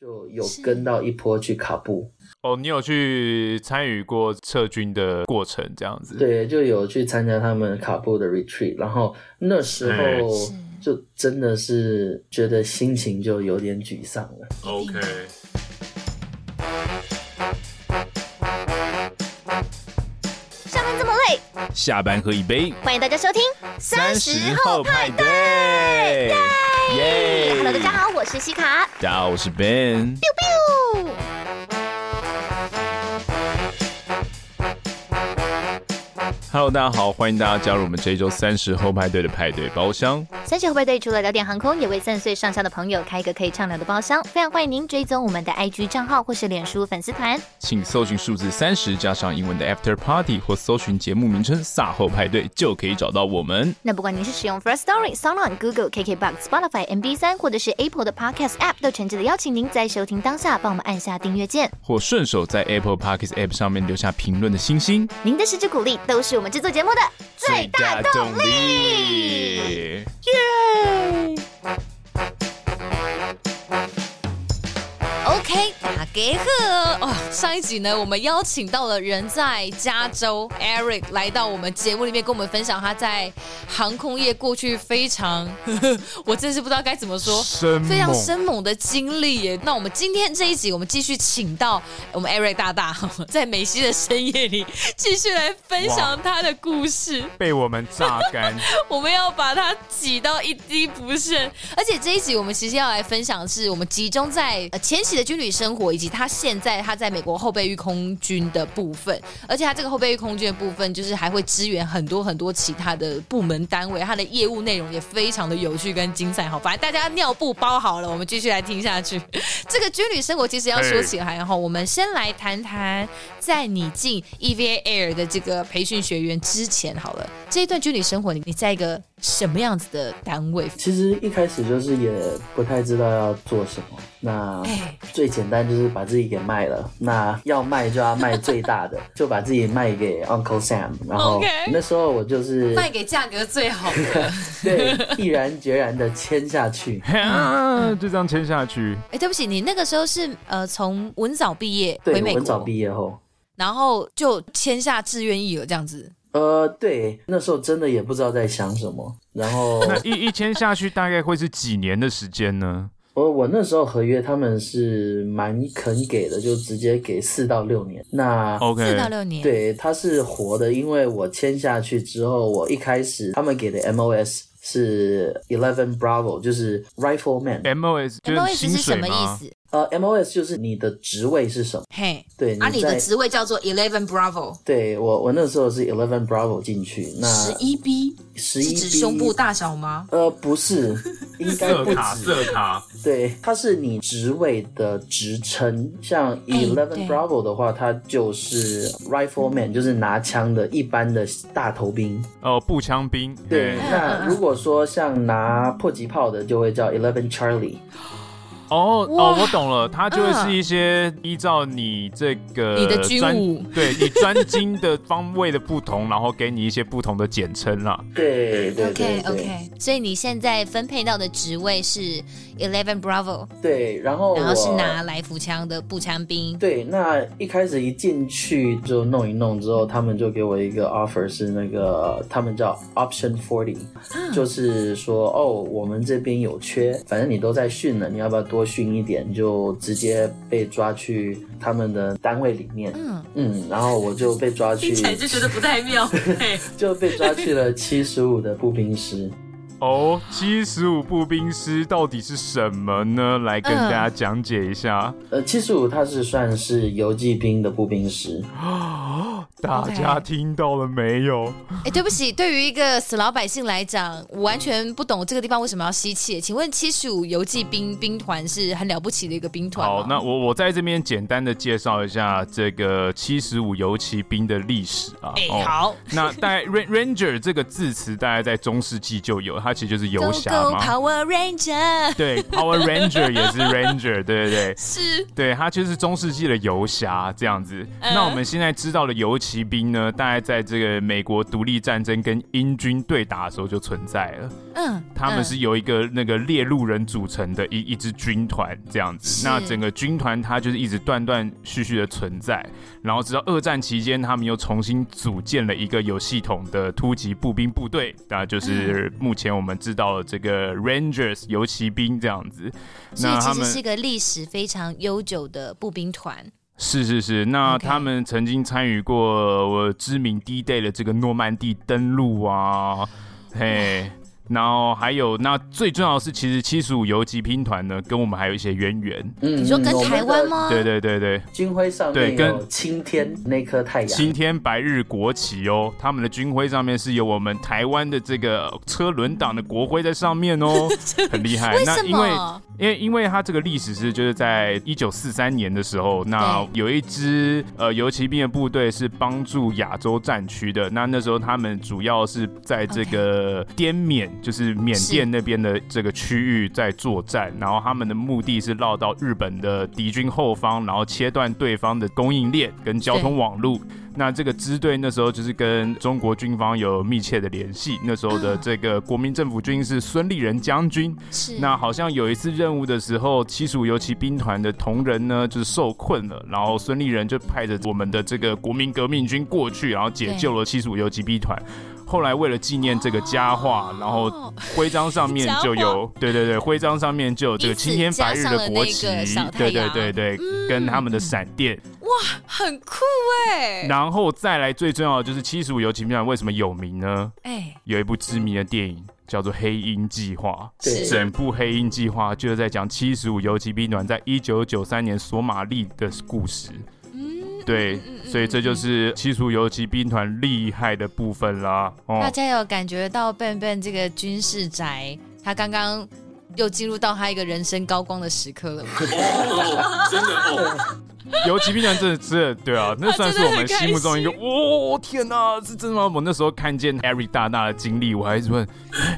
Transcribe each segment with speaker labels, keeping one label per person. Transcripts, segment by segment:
Speaker 1: 就有跟到一波去卡布。
Speaker 2: 哦，你有去参与过撤军的过程这样子？
Speaker 1: 对，就有去参加他们卡布的 retreat，然后那时候就真的是觉得心情就有点沮丧了。
Speaker 2: OK。
Speaker 3: 上班这么累，
Speaker 2: 下班喝一杯。
Speaker 3: 欢迎大家收听三十后派对。耶！Hello，大家好，我是西卡。
Speaker 2: 大家好，我是 Ben。
Speaker 3: biu biu。
Speaker 2: Hello，大家好，欢迎大家加入我们这一周三十后派对的派对包厢。
Speaker 3: 三十后派对除了聊点航空，也为三十岁上下的朋友开一个可以畅聊的包厢。非常欢迎您追踪我们的 IG 账号或是脸书粉丝团，
Speaker 2: 请搜寻数字三十加上英文的 After Party 或搜寻节目名称“撒后派对”就可以找到我们。
Speaker 3: 那不管您是使用 First Story、SoundOn、Google、KKBox、Spotify、MB 三，或者是 Apple 的 Podcast App，都诚挚的邀请您在收听当下帮我们按下订阅键，或
Speaker 2: 顺手在 Apple Podcast App 上面留下评论的星星。
Speaker 3: 您的支持鼓励都是我们制作节目的最大动力。耶家好哦。上一集呢，我们邀请到了人在加州 Eric 来到我们节目里面，跟我们分享他在航空业过去非常，呵 呵我真是不知道该怎么说，非常生猛的经历耶。那我们今天这一集，我们继续请到我们 Eric 大大，在美西的深夜里继续来分享他的故事。
Speaker 2: 被我们榨干，
Speaker 3: 我们要把它挤到一滴不剩。而且这一集我们其实要来分享的是，我们集中在呃前期的军。旅生活以及他现在他在美国后备役空军的部分，而且他这个后备役空军的部分，就是还会支援很多很多其他的部门单位，他的业务内容也非常的有趣跟精彩。好，反正大家尿布包好了，我们继续来听下去。这个军旅生活其实要说起来，然后我们先来谈谈，在你进 EVA Air 的这个培训学员之前，好了，这一段军旅生活，你你在一个。什么样子的单位？
Speaker 1: 其实一开始就是也不太知道要做什么。那最简单就是把自己给卖了。那要卖就要卖最大的，就把自己卖给 Uncle Sam。然后那时候我就是
Speaker 3: 卖给价格最好的，
Speaker 1: 对，毅然决然的签下去，
Speaker 2: 就这样签下去。
Speaker 3: 哎，对不起，你那个时候是呃从文藻毕业回美国，
Speaker 1: 文藻毕业后，
Speaker 3: 然后就签下志愿役了，这样子。
Speaker 1: 呃，对，那时候真的也不知道在想什么，然后
Speaker 2: 那一一签下去大概会是几年的时间呢？
Speaker 1: 我我那时候合约他们是蛮肯给的，就直接给四到六年。那
Speaker 2: OK，
Speaker 3: 四到六年，
Speaker 1: 对，他是活的，因为我签下去之后，我一开始他们给的 MOS 是 Eleven Bravo，就是 Rifleman。
Speaker 2: MOS
Speaker 3: MOS 是什么意思？
Speaker 1: 呃，MOS 就是你的职位是什么？嘿、hey，对，
Speaker 3: 啊，你的职位叫做 Eleven Bravo。
Speaker 1: 对我，我那时候是 Eleven Bravo 进去。那
Speaker 3: 十一 B，
Speaker 1: 十一 B
Speaker 3: 是指胸部大小吗？
Speaker 1: 呃，不是，应该不止。
Speaker 2: 色卡，色卡。
Speaker 1: 对，它是你职位的职称。像 Eleven Bravo 的话，它就是 Rifleman，就是拿枪的一般的大头兵。
Speaker 2: 哦，步枪兵。
Speaker 1: 对，那如果说像拿迫击炮的，就会叫 Eleven Charlie。
Speaker 2: 哦哦，我懂了，它就会是一些依照你这个
Speaker 3: 你的军务，
Speaker 2: 对你专精的方位的不同，然后给你一些不同的简称啦。
Speaker 1: 对 对对，对
Speaker 3: ，OK OK，所以你现在分配到的职位是 Eleven Bravo。
Speaker 1: 对，然后
Speaker 3: 然后是拿来福枪的步枪兵。
Speaker 1: 对，那一开始一进去就弄一弄之后，他们就给我一个 offer，是那个他们叫 Option Forty，就是说哦，我们这边有缺，反正你都在训了，你要不要多？多训一点，就直接被抓去他们的单位里面。嗯嗯，然后我就被抓去，
Speaker 3: 听起来就觉得不太妙，
Speaker 1: 就被抓去了七十五的步兵师。
Speaker 2: 哦，七十五步兵师到底是什么呢？来跟大家讲解一下。
Speaker 1: 呃，七十五它是算是游骑兵的步兵师。
Speaker 2: 大家听到了没有？
Speaker 3: 哎、okay. 欸，对不起，对于一个死老百姓来讲，我完全不懂这个地方为什么要吸气。请问七十五游骑兵兵团是很了不起的一个兵团。
Speaker 2: 好，那我我在这边简单的介绍一下这个七十五游骑兵的历史啊。
Speaker 3: 哎、欸，好。
Speaker 2: 那大概 Ranger 这个字词大概在中世纪就有，它其实就是游侠嘛。
Speaker 3: Power Ranger。
Speaker 2: 对，Power Ranger 也是 Ranger，对对对，
Speaker 3: 是。
Speaker 2: 对，它就是中世纪的游侠这样子。嗯、那我们现在知道的游骑骑兵呢，大概在这个美国独立战争跟英军对打的时候就存在了。嗯，他们是由一个那个猎鹿人组成的一一支军团这样子。那整个军团它就是一直断断续续的存在，然后直到二战期间，他们又重新组建了一个有系统的突击步兵部队，那就是目前我们知道的这个 Rangers 游骑兵这样子。
Speaker 3: 所以其实是一个历史非常悠久的步兵团。
Speaker 2: 是是是，那他们曾经参与过我知名 D-Day 的这个诺曼底登陆啊，嘿。然后还有，那最重要的是，其实七十五游击兵团呢，跟我们还有一些渊源。
Speaker 3: 嗯，你说跟台湾吗？
Speaker 2: 对对对对，
Speaker 1: 军徽上面有青天那颗太阳，
Speaker 2: 青天白日国旗哦，他们的军徽上面是有我们台湾的这个车轮党的国徽在上面哦，很厉害。
Speaker 3: 为什么？
Speaker 2: 那因为因为因为它这个历史是就是在一九四三年的时候，那有一支呃游骑兵的部队是帮助亚洲战区的，那那时候他们主要是在这个滇缅。就是缅甸那边的这个区域在作战，然后他们的目的是绕到日本的敌军后方，然后切断对方的供应链跟交通网路。那这个支队那时候就是跟中国军方有密切的联系。那时候的这个国民政府军是孙立人将军。是。那好像有一次任务的时候，七十五游骑兵团的同仁呢就是受困了，然后孙立人就派着我们的这个国民革命军过去，然后解救了七十五游骑兵团。后来为了纪念这个佳话，然后徽章上面就有，对对对，徽章上面就有这个青天白日的国旗，对对对对，跟他们的闪电，
Speaker 3: 哇，很酷哎。
Speaker 2: 然后再来最重要的就是七十五游骑兵团为什么有名呢？哎，有一部知名的电影叫做《黑鹰计划》，整部《黑鹰计划》就是在讲七十五游骑兵团在一九九三年索马利的故事。对，所以这就是七十五游骑兵团厉害的部分啦。哦、
Speaker 3: 大家有感觉到 Ben Ben 这个军事宅，他刚刚又进入到他一个人生高光的时刻了吗？
Speaker 2: 哦，真的哦。游骑兵团真的是对啊，那算是我们心目中一个，哦天哪，是真的吗？我那时候看见 Harry 大大的经历，我还是问，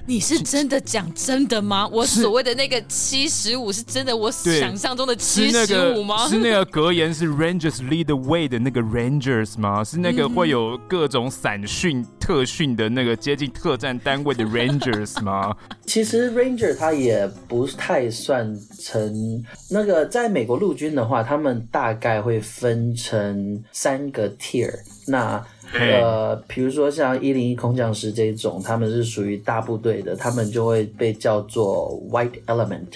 Speaker 3: 你是真的讲真的吗？我所谓的那个七十五是真的，我想象中的七十五吗？
Speaker 2: 是那个格言是 Rangers lead the way 的那个 Rangers 吗？是那个会有各种散训特训的那个接近特战单位的 Rangers 吗？
Speaker 1: 其实 Ranger 他也不太算成那个，在美国陆军的话，他们大。大概会分成三个 tier，那呃，比如说像一零一空降师这种，他们是属于大部队的，他们就会被叫做 white element，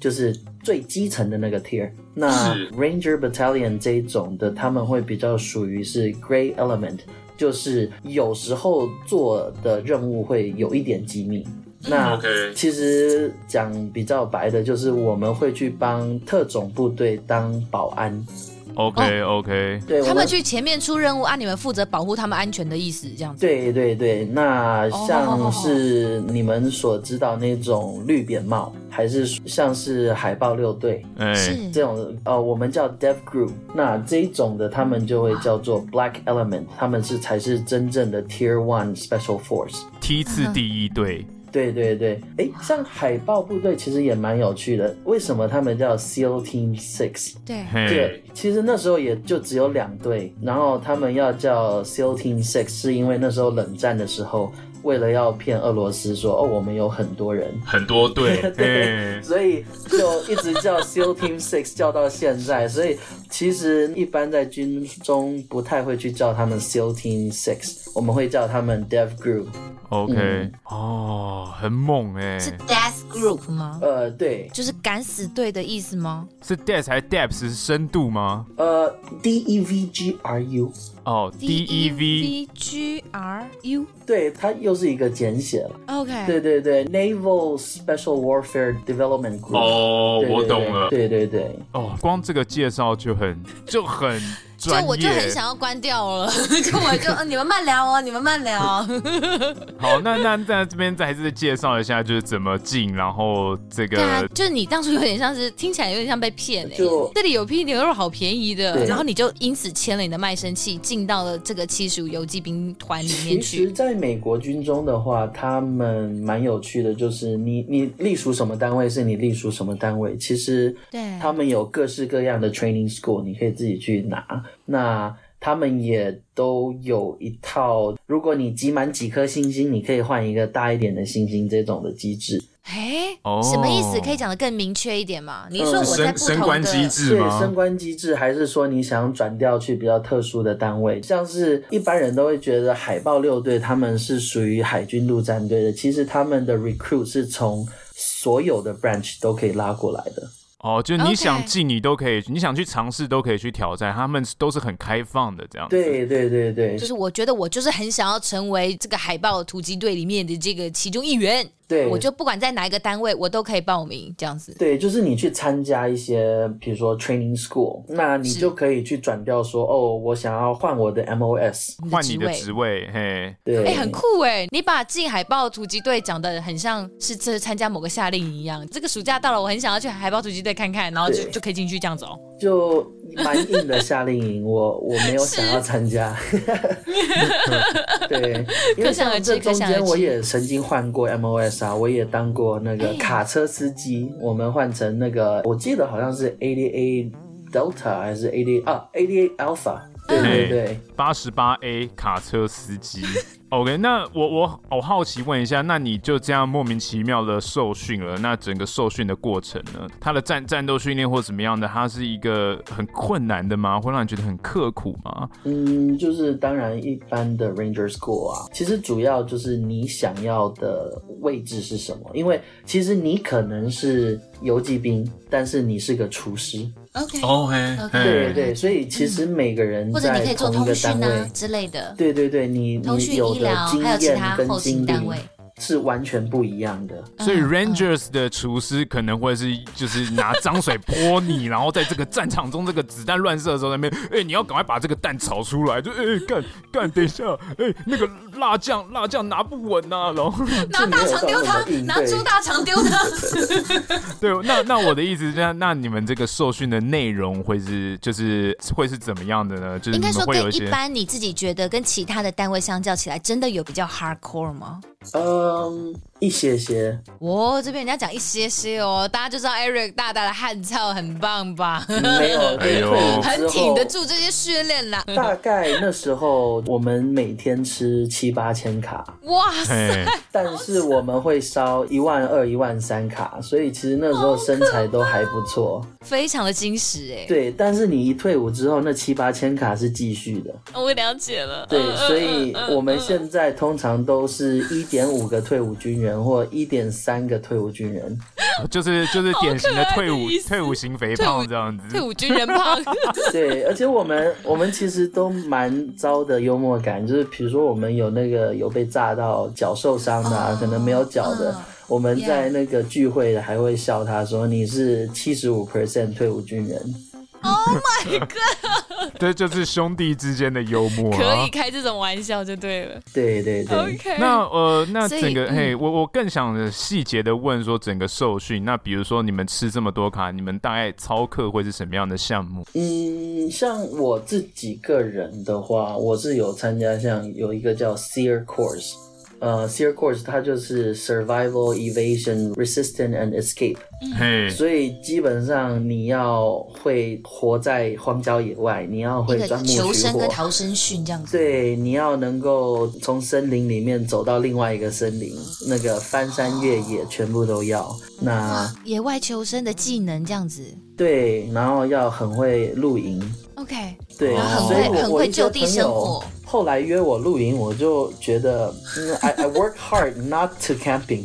Speaker 1: 就是最基层的那个 tier。那 Ranger Battalion 这一种的，他们会比较属于是 gray element，就是有时候做的任务会有一点机密。那其实讲比较白的，就是我们会去帮特种部队当保安。
Speaker 2: OK OK，
Speaker 1: 对，
Speaker 3: 他们去前面出任务，啊，你们负责保护他们安全的意思，这样子。
Speaker 1: 对对对，那像是你们所知道那种绿扁帽，还是像是海豹六队，是这种呃，我们叫 Dev Group，那这一种的他们就会叫做 Black Element，他们是才是真正的 Tier One Special Force，
Speaker 2: 梯次第一队。
Speaker 1: 对对对，哎，像海豹部队其实也蛮有趣的。为什么他们叫 SEAL Team Six？
Speaker 3: 对，
Speaker 1: 对，其实那时候也就只有两队，然后他们要叫 SEAL Team Six，是因为那时候冷战的时候，为了要骗俄罗斯说，哦，我们有很多人，
Speaker 2: 很多队，
Speaker 1: 对，所以就一直叫 SEAL Team Six，叫到现在。所以其实一般在军中不太会去叫他们 SEAL Team Six，我们会叫他们 Dev Group。
Speaker 2: OK，、嗯、哦，很猛哎，
Speaker 3: 是 Death Group 吗？
Speaker 1: 呃，对，
Speaker 3: 就是敢死队的意思吗？
Speaker 2: 是 Death 还是 Depth 是深度吗？
Speaker 1: 呃，D E V G R U，
Speaker 2: 哦，D E V
Speaker 3: G R U，
Speaker 1: 对，它又是一个简写了。
Speaker 3: OK，
Speaker 1: 对对对，Naval Special Warfare Development Group。
Speaker 2: 哦，我懂了。
Speaker 1: 对对对，
Speaker 2: 哦，光这个介绍就很就很。
Speaker 3: 就我就很想要关掉了，就我就 你们慢聊哦，你们慢聊。
Speaker 2: 好，那那在这边再还是介绍一下，就是怎么进，然后这个。
Speaker 3: 对啊，就是你当初有点像是听起来有点像被骗哎、欸，就这里有批牛肉好便宜的，然后你就因此签了你的卖身契，进到了这个七十五游击兵团里面去。
Speaker 1: 其实，在美国军中的话，他们蛮有趣的，就是你你隶属什么单位，是你隶属什么单位。其实，对，他们有各式各样的 training school，你可以自己去拿。那他们也都有一套，如果你集满几颗星星，你可以换一个大一点的星星这种的机制。
Speaker 3: 哎，什么意思？可以讲得更明确一点吗？你说我在不同的
Speaker 2: 升官机制吗？
Speaker 1: 对，升官机制，还是说你想转调去比较特殊的单位？像是一般人都会觉得海豹六队他们是属于海军陆战队的，其实他们的 recruit 是从所有的 branch 都可以拉过来的。
Speaker 2: 哦，就你想进，你都可以.你想去尝试，都可以去挑战。他们都是很开放的，这样子。
Speaker 1: 对对对对，
Speaker 3: 就是我觉得我就是很想要成为这个海豹突击队里面的这个其中一员。
Speaker 1: 对，
Speaker 3: 我就不管在哪一个单位，我都可以报名这样子。
Speaker 1: 对，就是你去参加一些，比如说 training school，那你就可以去转调说，哦，我想要换我的 MOS，
Speaker 2: 换你的职位，嘿，
Speaker 1: 对，
Speaker 3: 哎、欸，很酷哎！你把进海豹突击队讲的很像是这参加某个夏令营一样。这个暑假到了，我很想要去海豹突击队看看，然后就就可以进去这样子哦。
Speaker 1: 就蛮硬的夏令营，我我没有想要参加。对，因为像这中间我也曾经换过 MOS 啊，我也当过那个卡车司机。欸、我们换成那个，我记得好像是 ADA Delta 还是 ADA 啊 ADA Alpha。对对对，
Speaker 2: 八十八 A 卡车司机。OK，那我我我好奇问一下，那你就这样莫名其妙的受训了？那整个受训的过程呢？他的战战斗训练或怎么样的？他是一个很困难的吗？会让你觉得很刻苦吗？
Speaker 1: 嗯，就是当然一般的 Ranger School 啊，其实主要就是你想要的位置是什么？因为其实你可能是游骑兵，但是你是个厨师。
Speaker 3: OK，OK，
Speaker 1: 对对，所以其实每个人在同一个单位
Speaker 3: 之类的，
Speaker 1: 对对对，你你有的经验跟经历是完全不一样的。
Speaker 2: 所以 Rangers 的厨师可能会是就是拿脏水泼你，然后在这个战场中这个子弹乱射的时候，那边哎你要赶快把这个蛋炒出来，就哎干干，等一下哎那个辣酱辣酱拿不稳呐，然后
Speaker 3: 拿大肠丢他，拿猪大肠丢他。
Speaker 2: 对，那那我的意思是，那那你们这个受训的内容会是就是会是怎么样的呢？就是应该说跟
Speaker 3: 一般你自己觉得跟其他的单位相较起来，真的有比较 hardcore 吗？
Speaker 1: 嗯，一些些。
Speaker 3: 我、哦、这边人家讲一些些哦，大家就知道 Eric 大大的汗臭很棒吧？
Speaker 1: 没有，哎呦，
Speaker 3: 很挺得住这些训练啦。
Speaker 1: 大概那时候我们每天吃七八千卡，
Speaker 3: 哇塞！
Speaker 1: 但是我们会烧一万二、一万三卡，所以其实那时候身材都还不错，
Speaker 3: 非常的精实哎。
Speaker 1: 对，但是你一退伍之后，那七八千卡是继续的。
Speaker 3: 我了解了。
Speaker 1: 对，所以我们现在通常都是一。点五个退伍军人或一点三个退伍军人，
Speaker 2: 就是就是典型的退伍退伍型肥胖这样子，
Speaker 3: 退伍军人胖。
Speaker 1: 对，而且我们我们其实都蛮糟的幽默感，就是比如说我们有那个有被炸到脚受伤的，啊，可能没有脚的，我们在那个聚会还会笑他说，你是七十五 percent 退伍军人。
Speaker 3: Oh my god！
Speaker 2: 这就是兄弟之间的幽默，啊，
Speaker 3: 可以开这种玩笑就对了。
Speaker 1: 对对对。
Speaker 3: OK。
Speaker 2: 那呃，那整
Speaker 3: 个
Speaker 2: 嘿，我我更想细节的问说，整个受训，那比如说你们吃这么多卡，你们大概操课会是什么样的项目？
Speaker 1: 嗯，像我自己个人的话，我是有参加像有一个叫 SERE Course。呃、uh,，SERE Course 它就是 Survival, Evasion, Resistance and Escape。
Speaker 2: 嗯，
Speaker 1: 所以基本上你要会活在荒郊野外，你要会钻木取火，
Speaker 3: 求生跟逃生训这样子。
Speaker 1: 对，你要能够从森林里面走到另外一个森林，那个翻山越野全部都要。那
Speaker 3: 野外求生的技能这样子。
Speaker 1: 对，然后要很会露营。
Speaker 3: OK。
Speaker 1: 对，
Speaker 3: 很会很会就地生活。
Speaker 1: 后来约我露营，我就觉得、嗯、，I I work hard not to camping，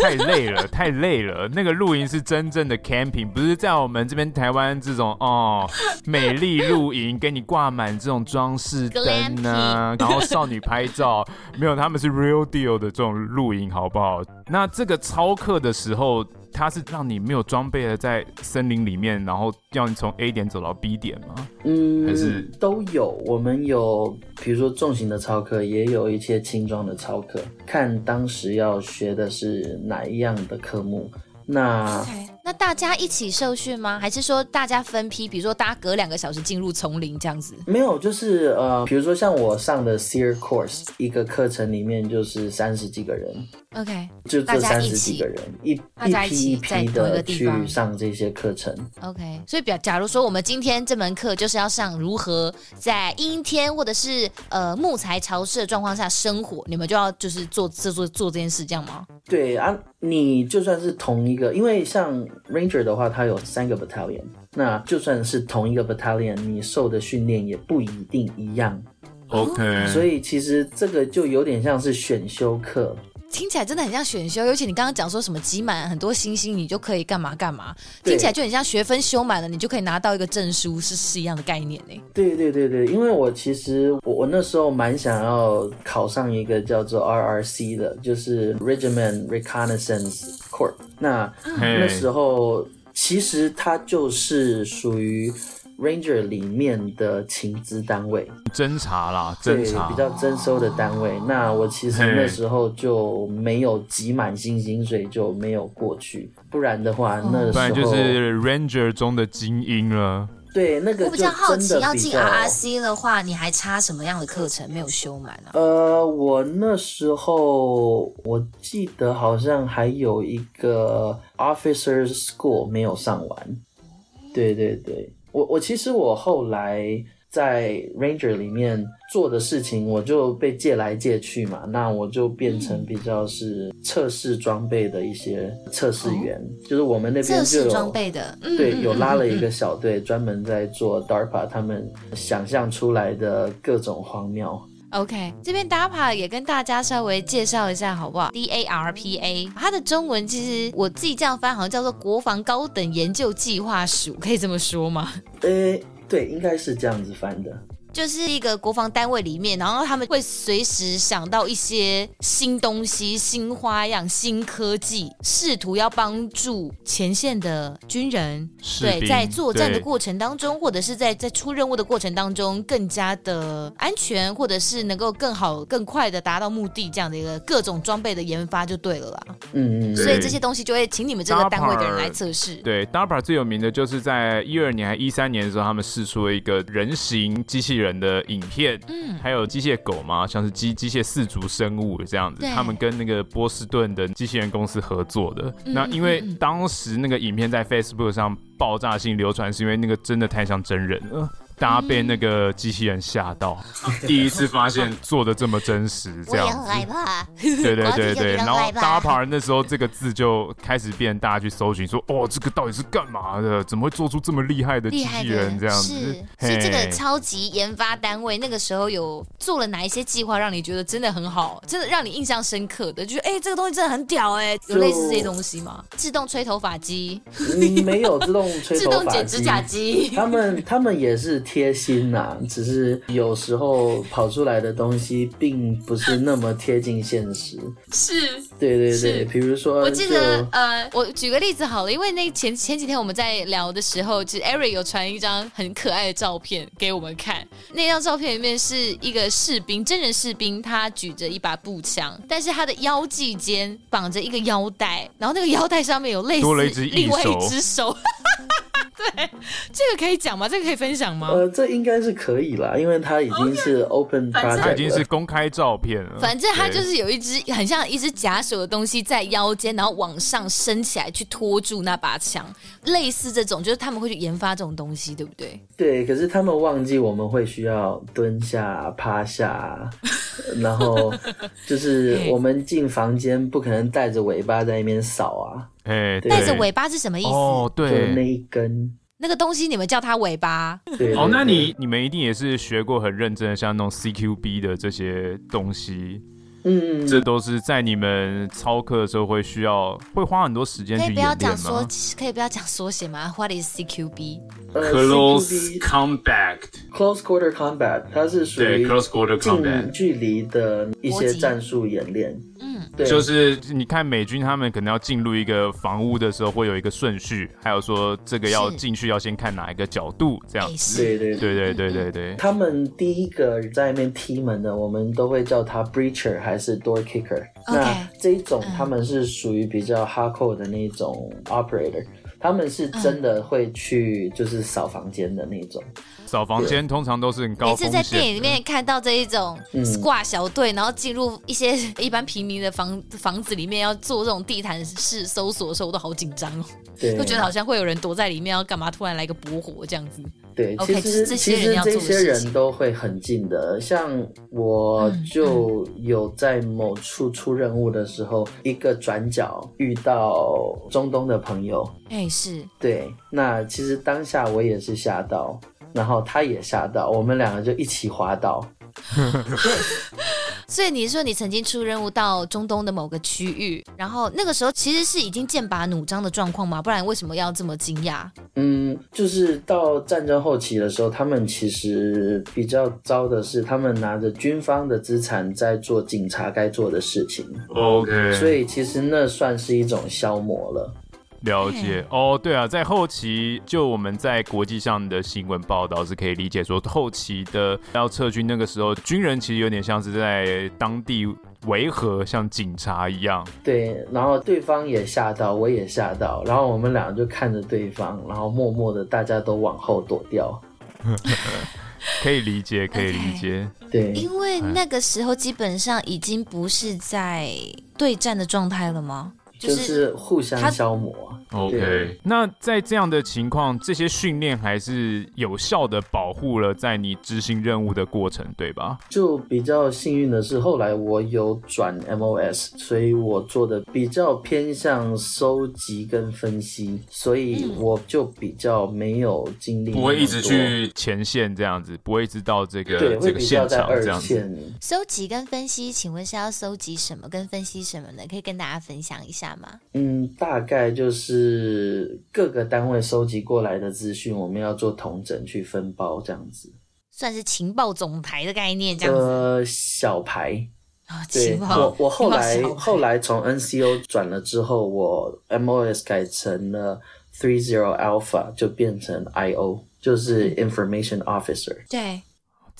Speaker 2: 太累了，太累了。那个露营是真正的 camping，不是在我们这边台湾这种哦，美丽露营给你挂满这种装饰灯啊，然后少女拍照，没有，他们是 real deal 的这种露营，好不好？那这个超课的时候。它是让你没有装备的在森林里面，然后要你从 A 点走到 B 点吗？
Speaker 1: 嗯，
Speaker 2: 还是
Speaker 1: 都有。我们有，比如说重型的操课，也有一些轻装的操课，看当时要学的是哪一样的科目。那
Speaker 3: okay, 那大家一起受训吗？还是说大家分批？比如说大家隔两个小时进入丛林这样子？
Speaker 1: 没有，就是呃，比如说像我上的 SERE Course，一个课程里面就是三十几个人。
Speaker 3: OK，
Speaker 1: 就这三十几个人，一一批一批的去上这些课程。
Speaker 3: OK，所以表假如说我们今天这门课就是要上如何在阴天或者是呃木材潮湿的状况下生活，你们就要就是做做做做这件事，这样吗？
Speaker 1: 对啊，你就算是同一个，因为像 Ranger 的话，它有三个 Battalion，那就算是同一个 Battalion，你受的训练也不一定一样。
Speaker 2: OK，
Speaker 1: 所以其实这个就有点像是选修课。
Speaker 3: 听起来真的很像选修，尤其你刚刚讲说什么集满很多星星，你就可以干嘛干嘛，听起来就很像学分修满了，你就可以拿到一个证书，是是一样的概念呢。
Speaker 1: 对对对对，因为我其实我我那时候蛮想要考上一个叫做 RRC 的，就是 Regiment Reconnaissance Corps。那那时候其实它就是属于。Ranger 里面的情资单位，
Speaker 2: 侦查啦，侦查
Speaker 1: 比较征收的单位。那我其实那时候就没有集满星星，所以就没有过去。不然的话，那时候
Speaker 2: 不然就是 Ranger 中的精英了。
Speaker 1: 对，那个
Speaker 3: 我比较好奇，要进 RRC 的话，你还差什么样的课程没有修满啊？
Speaker 1: 呃，我那时候我记得好像还有一个 Officers School 没有上完。对对对。我我其实我后来在 Ranger 里面做的事情，我就被借来借去嘛，那我就变成比较是测试装备的一些测试员，哦、就是我们那边就有装备的，对，有拉了一个小队专门在做 DARPA 他们想象出来的各种荒谬。
Speaker 3: OK，这边 DARPA 也跟大家稍微介绍一下好不好？D A R P A，它的中文其实我自己这样翻，好像叫做国防高等研究计划署，可以这么说吗？
Speaker 1: 诶，对，应该是这样子翻的。
Speaker 3: 就是一个国防单位里面，然后他们会随时想到一些新东西、新花样、新科技，试图要帮助前线的军人，对，在作战的过程当中，或者是在在出任务的过程当中，更加的安全，或者是能够更好、更快的达到目的，这样的一个各种装备的研发就对了啦。
Speaker 1: 嗯嗯。
Speaker 3: 所以这些东西就会请你们这个单位的人来测试。
Speaker 2: 对，DARPA 最有名的就是在一二年还一三年的时候，他们试出了一个人形机器人的影片，嗯，还有机械狗嘛，像是机机械四足生物这样子，他们跟那个波士顿的机器人公司合作的。嗯、那因为当时那个影片在 Facebook 上爆炸性流传，是因为那个真的太像真人了。大家被那个机器人吓到，第一次发现做的这么真实，这样子。我也很害怕。对对对对，然后 DARPA 那时候这个字就开始变，大家去搜寻说，哦，这个到底是干嘛的？怎么会做出这么厉害的机器人这样子？
Speaker 3: 是，是这个超级研发单位那个时候有做了哪一些计划，让你觉得真的很好，真的让你印象深刻的，就是哎，这个东西真的很屌哎，有类似这些东西吗？自动吹头发机？
Speaker 1: 嗯，没有自动吹头发机，自动
Speaker 3: 剪指甲机。
Speaker 1: 他们他们也是。贴心呐、啊，只是有时候跑出来的东西并不是那么贴近现实。
Speaker 3: 是，
Speaker 1: 对对对，比如说，
Speaker 3: 我记得呃，我举个例子好了，因为那前前几天我们在聊的时候，其实 Eric 有传一张很可爱的照片给我们看。那张照片里面是一个士兵，真人士兵，他举着一把步枪，但是他的腰际间绑着一个腰带，然后那个腰带上面有类似
Speaker 2: 多了一只
Speaker 3: 另外一只手。对，这个可以讲吗？这个可以分享吗？
Speaker 1: 呃，这应该是可以啦，因为它已经是 open
Speaker 2: 它已经是公开照片了。
Speaker 3: 反正它就是有一只很像一只假手的东西在腰间，然后往上升起来去拖住那把枪，类似这种，就是他们会去研发这种东西，对不对？
Speaker 1: 对，可是他们忘记我们会需要蹲下、趴下，然后就是我们进房间不可能带着尾巴在那边扫啊。
Speaker 2: 哎，
Speaker 3: 带着尾巴是什么意思？
Speaker 2: 哦，对，
Speaker 1: 那一根
Speaker 3: 那个东西，你们叫它尾巴。
Speaker 2: 哦，那你你们一定也是学过很认真的，像那种 CQB 的这些东西。
Speaker 1: 嗯，
Speaker 2: 这都是在你们操课的时候会需要，会花很多时间去演练吗？可以不要讲
Speaker 3: 缩，可以不要讲缩写吗？What is CQB？
Speaker 1: 呃
Speaker 2: ，Close Combat，Close
Speaker 1: Quarter Combat，它是属于
Speaker 2: Close Quarter Combat
Speaker 1: 近距离的一些战术演练。
Speaker 2: 就是你看美军他们可能要进入一个房屋的时候，会有一个顺序，还有说这个要进去要先看哪一个角度，这样子。
Speaker 1: 对对
Speaker 2: 对对对对对。
Speaker 1: 他们第一个在那边踢门的，我们都会叫他 Breacher。还是 door kicker，、那这一种他们是属于比较 hardcore 的那种 operator，、嗯、他们是真的会去就是扫房间的那种。
Speaker 2: 扫房间通常都是很高。
Speaker 3: 每次在电影里面看到这一种挂小队，然后进入一些一般平民的房房子里面要做这种地毯式搜索的时候，我都好紧张哦，对，会觉得好像会有人躲在里面要干嘛，突然来个驳火这样子。
Speaker 1: 对，其实、okay, 其实这些人都会很近的，像我就有在某处出任务的时候，嗯嗯、一个转角遇到中东的朋友，
Speaker 3: 哎，是。
Speaker 1: 对，那其实当下我也是吓到，然后他也吓到，我们两个就一起滑倒。
Speaker 3: 所以你是说你曾经出任务到中东的某个区域，然后那个时候其实是已经剑拔弩张的状况吗？不然为什么要这么惊讶？
Speaker 1: 嗯，就是到战争后期的时候，他们其实比较糟的是，他们拿着军方的资产在做警察该做的事情。
Speaker 2: OK，
Speaker 1: 所以其实那算是一种消磨了。
Speaker 2: 了解哦，对啊，在后期就我们在国际上的新闻报道是可以理解说，后期的要撤军那个时候，军人其实有点像是在当地维和，像警察一样。
Speaker 1: 对，然后对方也吓到，我也吓到，然后我们两个就看着对方，然后默默的大家都往后躲掉。
Speaker 2: 可以理解，可以理解。
Speaker 1: Okay. 对，
Speaker 3: 因为那个时候基本上已经不是在对战的状态了吗？
Speaker 1: 就是互相消磨。
Speaker 2: OK，那在这样的情况，这些训练还是有效的保护了在你执行任务的过程，对吧？
Speaker 1: 就比较幸运的是，后来我有转 MOS，所以我做的比较偏向收集跟分析，所以我就比较没有精力，
Speaker 2: 不会一直去前线这样子，不会一直到这个
Speaker 1: 对，
Speaker 2: 这个现场这样
Speaker 1: 子。
Speaker 3: 收集跟分析，请问是要收集什么跟分析什么呢？可以跟大家分享一下。
Speaker 1: 嗯，大概就是各个单位收集过来的资讯，我们要做统整去分包，这样子，
Speaker 3: 算是情报总台的概念，这样子。
Speaker 1: 呃，小排
Speaker 3: 啊，
Speaker 1: 对，我我后来后来从 NCO 转了之后，我 MOS 改成了 Three Zero Alpha，就变成 IO，就是 Information Officer。
Speaker 3: 对。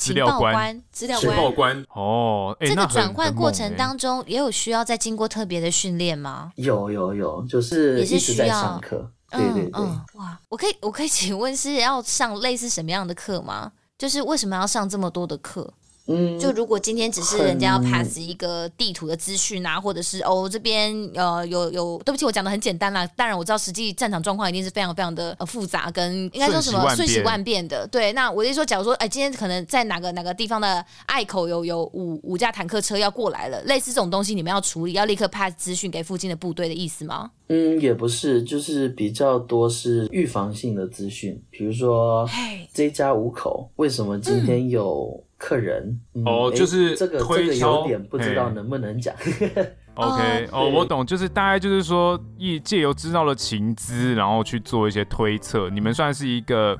Speaker 2: 资料官，
Speaker 3: 资料官，
Speaker 2: 哦。欸、
Speaker 3: 这个转换过程当中，也有需要再经过特别的训练吗？
Speaker 1: 有有有，就是也是需要上课。对对对、嗯嗯，
Speaker 3: 哇，我可以我可以请问是要上类似什么样的课吗？就是为什么要上这么多的课？嗯，就如果今天只是人家要 pass 一个地图的资讯啊，或者是哦这边呃有有，对不起，我讲的很简单啦。当然我知道实际战场状况一定是非常非常的呃复杂，跟应该说什么瞬息万变的。对，那我就说，假如说哎，今天可能在哪个哪个地方的隘口有有五五架坦克车要过来了，类似这种东西，你们要处理，要立刻 pass 资讯给附近的部队的意思吗？
Speaker 1: 嗯，也不是，就是比较多是预防性的资讯，比如说这家五口为什么今天有、嗯。客人、嗯、
Speaker 2: 哦，就是
Speaker 1: 这个这个有点不知道能不能讲。
Speaker 2: OK，哦，我懂，就是大概就是说，一借由知道了情资，然后去做一些推测。你们算是一个。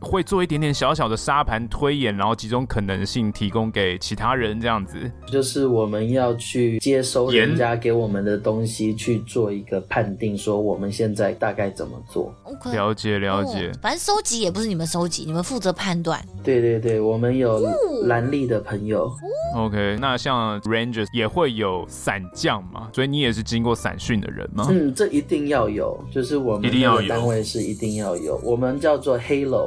Speaker 2: 会做一点点小小的沙盘推演，然后几种可能性提供给其他人，这样子。
Speaker 1: 就是我们要去接收人家给我们的东西，去做一个判定，说我们现在大概怎么做。
Speaker 3: Okay.
Speaker 2: 了解了解。
Speaker 3: 哦，反正收集也不是你们收集，你们负责判断。
Speaker 1: 对对对，我们有蓝利的朋友。
Speaker 2: OK，那像 Rangers 也会有伞将嘛？所以你也是经过伞训的人吗？
Speaker 1: 嗯，这一定要有，就是我们的单位是一定要有，我们叫做 Halo。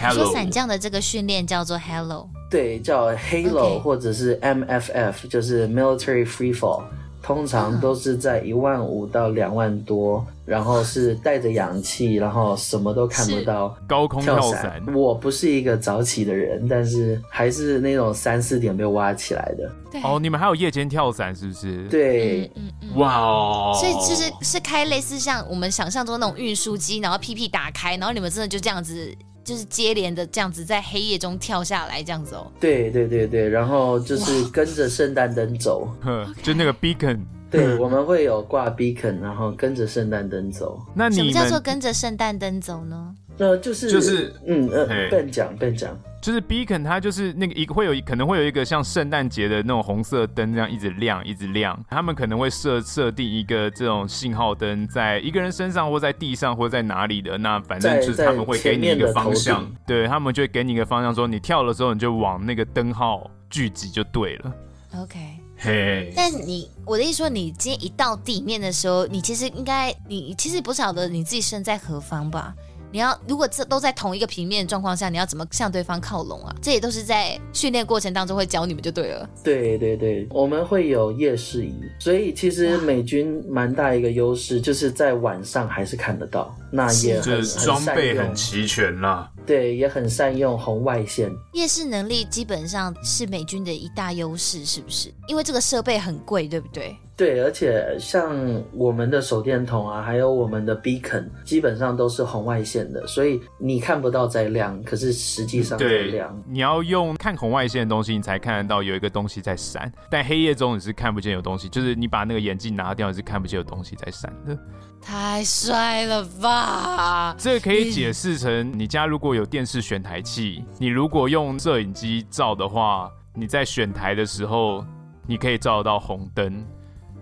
Speaker 3: Hello，说伞降的这个训练叫做 Hello，
Speaker 1: 对，叫 Halo、okay. 或者是 MFF，就是 Military Free Fall，通常都是在一万五到两万多，然后是带着氧气，然后什么都看不到，
Speaker 2: 高空跳伞。
Speaker 1: 我不是一个早起的人，但是还是那种三四点被挖起来的。
Speaker 3: 对
Speaker 2: 哦，你们还有夜间跳伞是不是？
Speaker 1: 对，
Speaker 3: 嗯嗯
Speaker 2: 嗯，哇哦，
Speaker 3: 所以就是是开类似像我们想象中那种运输机，然后屁屁打开，然后你们真的就这样子。就是接连的这样子在黑夜中跳下来这样子哦。
Speaker 1: 对对对对，然后就是跟着圣诞灯走，
Speaker 2: 就那个 beacon。
Speaker 1: 对，我们会有挂 beacon，然后跟着圣诞灯走。
Speaker 2: 那你
Speaker 3: 什么叫做跟着圣诞灯走呢？
Speaker 1: 那就是就是嗯嗯，笨讲笨讲。
Speaker 2: 就是 beacon，它就是那个一个会有可能会有一个像圣诞节的那种红色灯这样一直亮一直亮，他们可能会设设定一个这种信号灯在一个人身上或在地上或在哪里的，那反正就是他们会给你一个方向，对，他们就会给你一个方向，说你跳的时候你就往那个灯号聚集就对了。
Speaker 3: OK，
Speaker 2: 嘿、hey，
Speaker 3: 但你我的意思说，你今天一到地面的时候，你其实应该你其实不晓得你自己身在何方吧？你要如果这都在同一个平面状况下，你要怎么向对方靠拢啊？这也都是在训练过程当中会教你们就对了。
Speaker 1: 对对对，我们会有夜视仪，所以其实美军蛮大一个优势就是在晚上还是看得到，那也很
Speaker 2: 装备很齐全啦。
Speaker 1: 对，也很善用红外线。
Speaker 3: 夜视能力基本上是美军的一大优势，是不是？因为这个设备很贵，对不对？
Speaker 1: 对，而且像我们的手电筒啊，还有我们的 beacon，基本上都是红外线的，所以你看不到在亮，可是实际上在亮。
Speaker 2: 你要用看红外线的东西，你才看得到有一个东西在闪。但黑夜中你是看不见有东西，就是你把那个眼镜拿掉，你是看不见有东西在闪的。
Speaker 3: 太帅了吧！
Speaker 2: 这可以解释成，你家如果有电视选台器，你如果用摄影机照的话，你在选台的时候，你可以照得到红灯。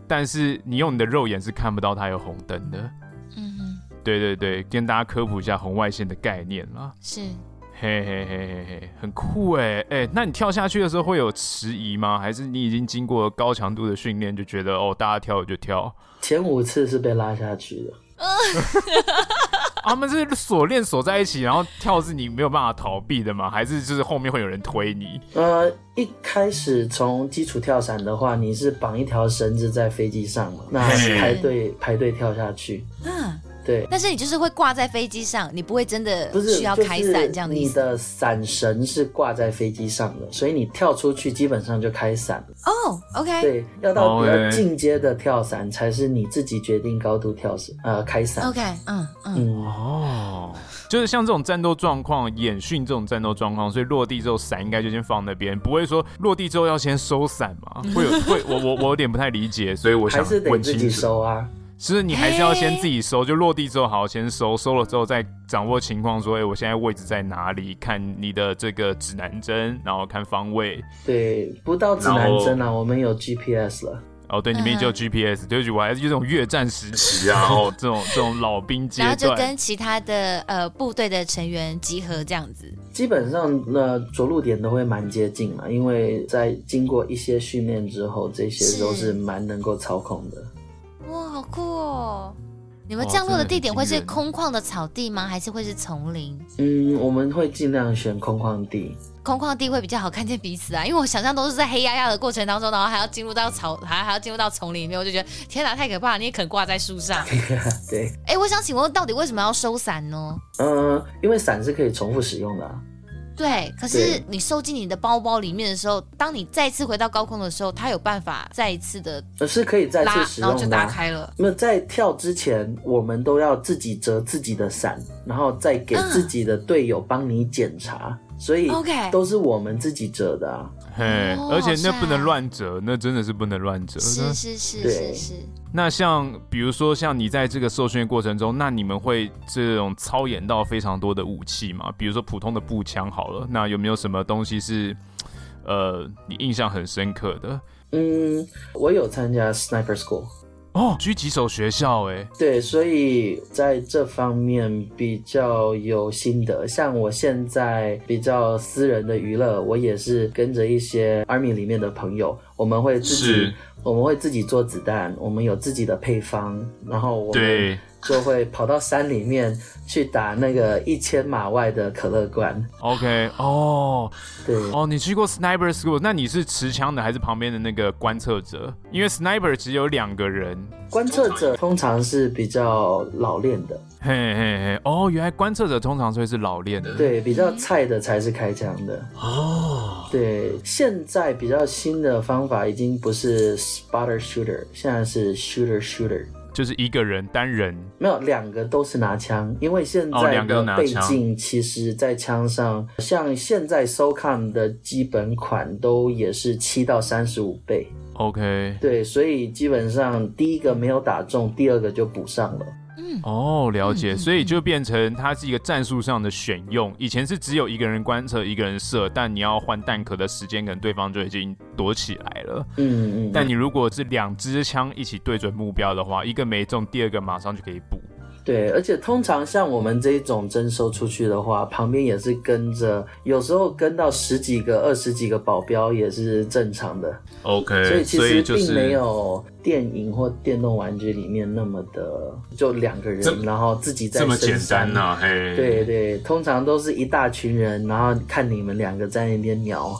Speaker 2: 但是你用你的肉眼是看不到它有红灯的。嗯哼，对对对，跟大家科普一下红外线的概念啦。
Speaker 3: 是，
Speaker 2: 嘿嘿嘿嘿嘿，很酷哎哎，那你跳下去的时候会有迟疑吗？还是你已经经过高强度的训练，就觉得哦，大家跳我就跳？
Speaker 1: 前五次是被拉下去的。
Speaker 2: 他们是锁链锁在一起，然后跳是你没有办法逃避的吗？还是就是后面会有人推你？
Speaker 1: 呃，一开始从基础跳伞的话，你是绑一条绳子在飞机上嘛，那排队排队跳下去。嗯。对，
Speaker 3: 但是你就是会挂在飞机上，你不会真的不是需要开伞这样的意思。
Speaker 1: 你的伞绳是挂在飞机上的，所以你跳出去基本上就开伞了。
Speaker 3: 哦，OK。
Speaker 1: 对，要到比较进阶的跳伞才是你自己决定高度跳伞，呃，开伞。
Speaker 3: OK，嗯嗯。哦，
Speaker 2: 就是像这种战斗状况，演训这种战斗状况，所以落地之后伞应该就先放那边，不会说落地之后要先收伞嘛？会有会，我我我有点不太理解，所以我想问清楚。
Speaker 1: 还是得自己收啊。
Speaker 2: 其实你还是要先自己收，就落地之后好好先收，收了之后再掌握情况，说，哎，我现在位置在哪里？看你的这个指南针，然后看方位。
Speaker 1: 对，不到指南针啊，我们有 GPS 了。
Speaker 2: 哦，对，你们也有 GPS，对不起，我还是这种越战时期啊，哦，这种这种老兵阶段，
Speaker 3: 然后就跟其他的呃部队的成员集合这样子。
Speaker 1: 基本上，那着陆点都会蛮接近嘛，因为在经过一些训练之后，这些都是蛮能够操控的。
Speaker 3: 哇，好酷哦！你们降落的地点会是空旷的草地吗？还是会是丛林？
Speaker 1: 嗯，我们会尽量选空旷地。
Speaker 3: 空旷地会比较好看见彼此啊，因为我想象都是在黑压压的过程当中，然后还要进入到草，还还要进入到丛林里面，我就觉得天哪，太可怕了！你也可能挂在树上。
Speaker 1: 对。
Speaker 3: 哎、欸，我想请问，到底为什么要收伞呢？
Speaker 1: 嗯、呃，因为伞是可以重复使用的啊。
Speaker 3: 对，可是你收进你的包包里面的时候，当你再次回到高空的时候，它有办法再一次的，
Speaker 1: 是可以再次使用的，
Speaker 3: 然后就打开了。
Speaker 1: 那在跳之前，我们都要自己折自己的伞，然后再给自己的队友帮你检查，嗯、所以 OK 都是我们自己折的啊。
Speaker 2: 嘿，而且那不能乱折，那真的是不能乱折。
Speaker 3: 是是是是是。
Speaker 2: 那像比如说像你在这个受训过程中，那你们会这种操演到非常多的武器吗？比如说普通的步枪好了，那有没有什么东西是呃你印象很深刻的？
Speaker 1: 嗯，我有参加 Sniper School。
Speaker 2: 哦，狙击手学校哎，
Speaker 1: 对，所以在这方面比较有心得。像我现在比较私人的娱乐，我也是跟着一些 Army 里面的朋友，我们会自己，我们会自己做子弹，我们有自己的配方，然后我们就会跑到山里面去打那个一千码外的可乐罐。
Speaker 2: OK，哦，
Speaker 1: 对，
Speaker 2: 哦，你去过 Sniper School？那你是持枪的还是旁边的那个观测者？因为 Sniper 只有两个人，
Speaker 1: 观测者通常是比较老练的。
Speaker 2: 嘿嘿嘿，哦，原来观测者通常会是老练的。
Speaker 1: 对，比较菜的才是开枪的。哦，对，现在比较新的方法已经不是 Spotter Shooter，现在是 Shooter Shooter。
Speaker 2: 就是一个人单人，
Speaker 1: 没有两个都是拿枪，因为现在的倍镜其实在枪上，哦、像现在 SOCOM 的基本款都也是七到三十五倍。
Speaker 2: OK，
Speaker 1: 对，所以基本上第一个没有打中，第二个就补上了。
Speaker 2: 哦，了解，所以就变成它是一个战术上的选用。以前是只有一个人观测，一个人射，但你要换弹壳的时间，可能对方就已经躲起来了。嗯嗯。但你如果是两支枪一起对准目标的话，一个没中，第二个马上就可以补。
Speaker 1: 对，而且通常像我们这种征收出去的话，旁边也是跟着，有时候跟到十几个、二十几个保镖也是正常的。
Speaker 2: OK，
Speaker 1: 所以其实并没有电影或电动玩具里面那么的，就两个人，然后自己在深山。这么简单
Speaker 2: 啊，嘿。
Speaker 1: 对对，通常都是一大群人，然后看你们两个在那边瞄。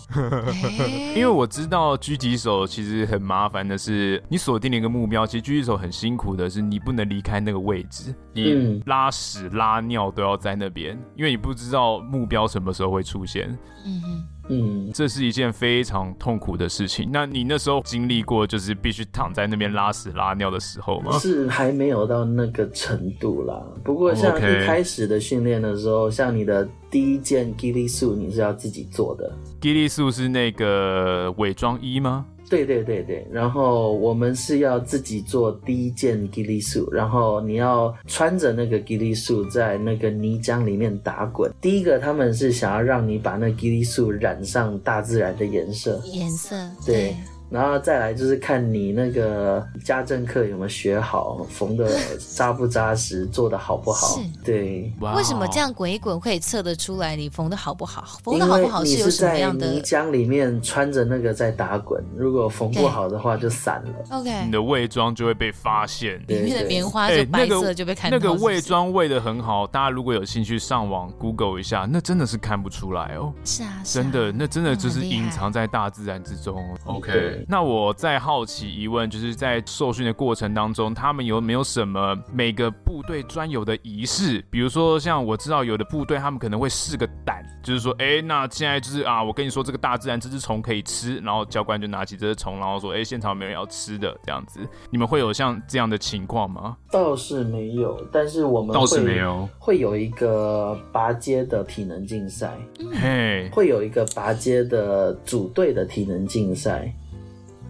Speaker 2: 因为我知道狙击手其实很麻烦的是，你锁定了一个目标，其实狙击手很辛苦的是，你不能离开那个位置，你拉屎拉尿都要在那边，因为你不知道目标什么时候会出现。嗯嗯，这是一件非常痛苦的事情。那你那时候经历过，就是必须躺在那边拉屎拉尿的时候吗？
Speaker 1: 是还没有到那个程度啦。不过像一开始的训练的时候，Okay. 像你的第一件 Ghillie suit 你是要自己做的。
Speaker 2: Ghillie suit 是那个伪装衣吗？
Speaker 1: 对对对对，然后我们是要自己做第一件 Ghillie suit，然后你要穿着那个 Ghillie suit 在那个泥浆里面打滚。第一个他们是想要让你把那 Ghillie suit 染上大自然的颜色，
Speaker 3: 颜色，
Speaker 1: 对。对然后再来就是看你那个家政课有没有学好，缝的扎不扎实，做的好不好？是对。
Speaker 3: 为什么这样滚一滚可以测得出来你缝的好不好？缝的好不好是有什么样的？
Speaker 1: 你是在泥浆里面穿着那个在打滚，如果缝不好的话就散了。
Speaker 3: OK，
Speaker 2: 你的伪装就会被发现，
Speaker 3: 里面的棉花就白色就被看到。
Speaker 2: 那个伪装伪的很好，大家如果有兴趣上网 Google 一下，那真的是看不出来哦。
Speaker 3: 是啊，
Speaker 2: 真的，那真的就是隐藏在大自然之中。OK，那我在。好奇疑问，就是在受训的过程当中，他们有没有什么每个部队专有的仪式？比如说，像我知道有的部队，他们可能会试个胆，就是说，哎、欸，那现在就是啊，我跟你说，这个大自然这只虫可以吃，然后教官就拿起这只虫，然后说，哎、欸，现场没有人要吃的这样子。你们会有像这样的情况吗？
Speaker 1: 倒是没有，但是我们
Speaker 2: 倒是没有，
Speaker 1: 会有一个拔阶的体能竞赛，
Speaker 2: 嘿，
Speaker 1: 会有一个拔阶的组队的体能竞赛。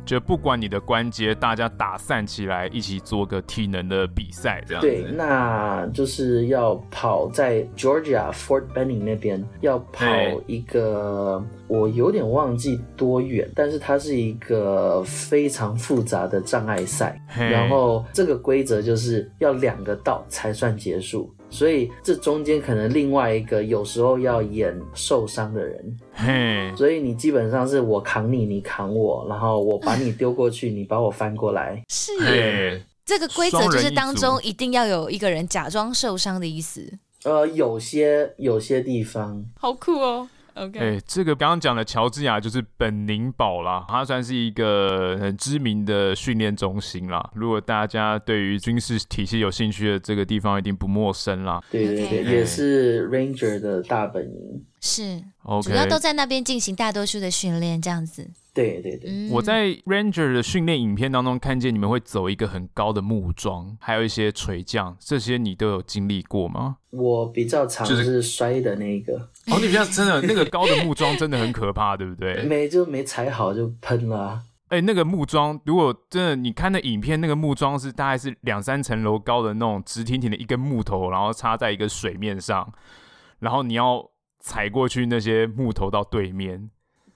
Speaker 2: 就不管你的关节，大家打散起来一起做个体能的比赛，这样。
Speaker 1: 对，那就是要跑在 Georgia Fort Benning 那边，要跑一个我有点忘记多远，但是它是一个非常复杂的障碍赛。然后这个规则就是要两个道才算结束。所以这中间可能另外一个有时候要演受伤的人，
Speaker 2: 嘿，
Speaker 1: 所以你基本上是我扛你，你扛我，然后我把你丢过去，你把我翻过来。
Speaker 3: 是，这个规则就是当中一定要有一个人假装受伤的意思。
Speaker 1: 呃，有些有些地方
Speaker 3: 好酷哦。OK，
Speaker 2: 哎、欸，这个刚刚讲的乔治亚就是本宁堡啦，它算是一个很知名的训练中心啦。如果大家对于军事体系有兴趣的，这个地方一定不陌生啦。
Speaker 1: 对对对也是 Ranger 的大本营。
Speaker 3: 是
Speaker 2: ，OK，
Speaker 3: 主要都在那边进行大多数的训练，这样子。
Speaker 1: 对对对，
Speaker 3: 嗯、
Speaker 2: 我在 Ranger 的训练影片当中看见你们会走一个很高的木桩，还有一些垂降，这些你都有经历过吗？
Speaker 1: 我比较常是摔的那一个。
Speaker 2: 哦，你比较真的 那个高的木桩真的很可怕，对不对？
Speaker 1: 没就没踩好就喷了、啊。
Speaker 2: 哎、欸，那个木桩如果真的你看那影片，那个木桩是大概是两三层楼高的那种直挺挺的一根木头，然后插在一个水面上，然后你要踩过去那些木头到对面。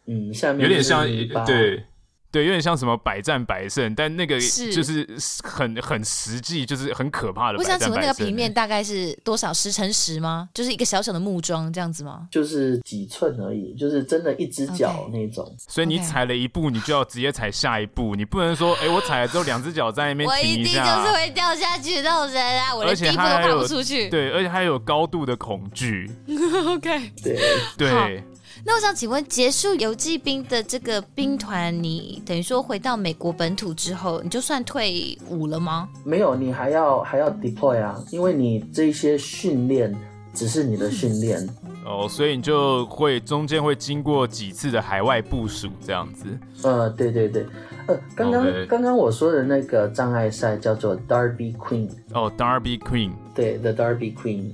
Speaker 1: 嗯，下面
Speaker 2: 有点像对。对，有点像什么百战百胜，但那个就是很是很实际，就是很可怕的。
Speaker 3: 我想请问那个平面大概是多少？十乘十吗？就是一个小小的木桩这样子吗？
Speaker 1: 就是几寸而已，就是真的一只脚那种。
Speaker 3: Okay.
Speaker 2: 所以你踩了一步，你就要直接踩下一步，你不能说，哎，我踩了之后两只脚在那边停一下。
Speaker 3: 我一定就是会掉下去那种人啊！我连第一步都踏不出去。
Speaker 2: 对，而且还有高度的恐惧。
Speaker 3: OK，
Speaker 1: 对
Speaker 2: 对。
Speaker 3: 那我想请问，结束游骑兵的这个兵团，你等于说回到美国本土之后，你就算退伍了吗？
Speaker 1: 没有，你还要还要 deploy 啊，因为你这些训练只是你的训练、嗯、
Speaker 2: 哦，所以你就会中间会经过几次的海外部署这样子。
Speaker 1: 呃，对对对，呃，刚刚 Okay. 刚刚我说的那个障碍赛叫做 Darby Queen。
Speaker 2: 哦，Darby Queen。
Speaker 1: 对，The Darby Queen。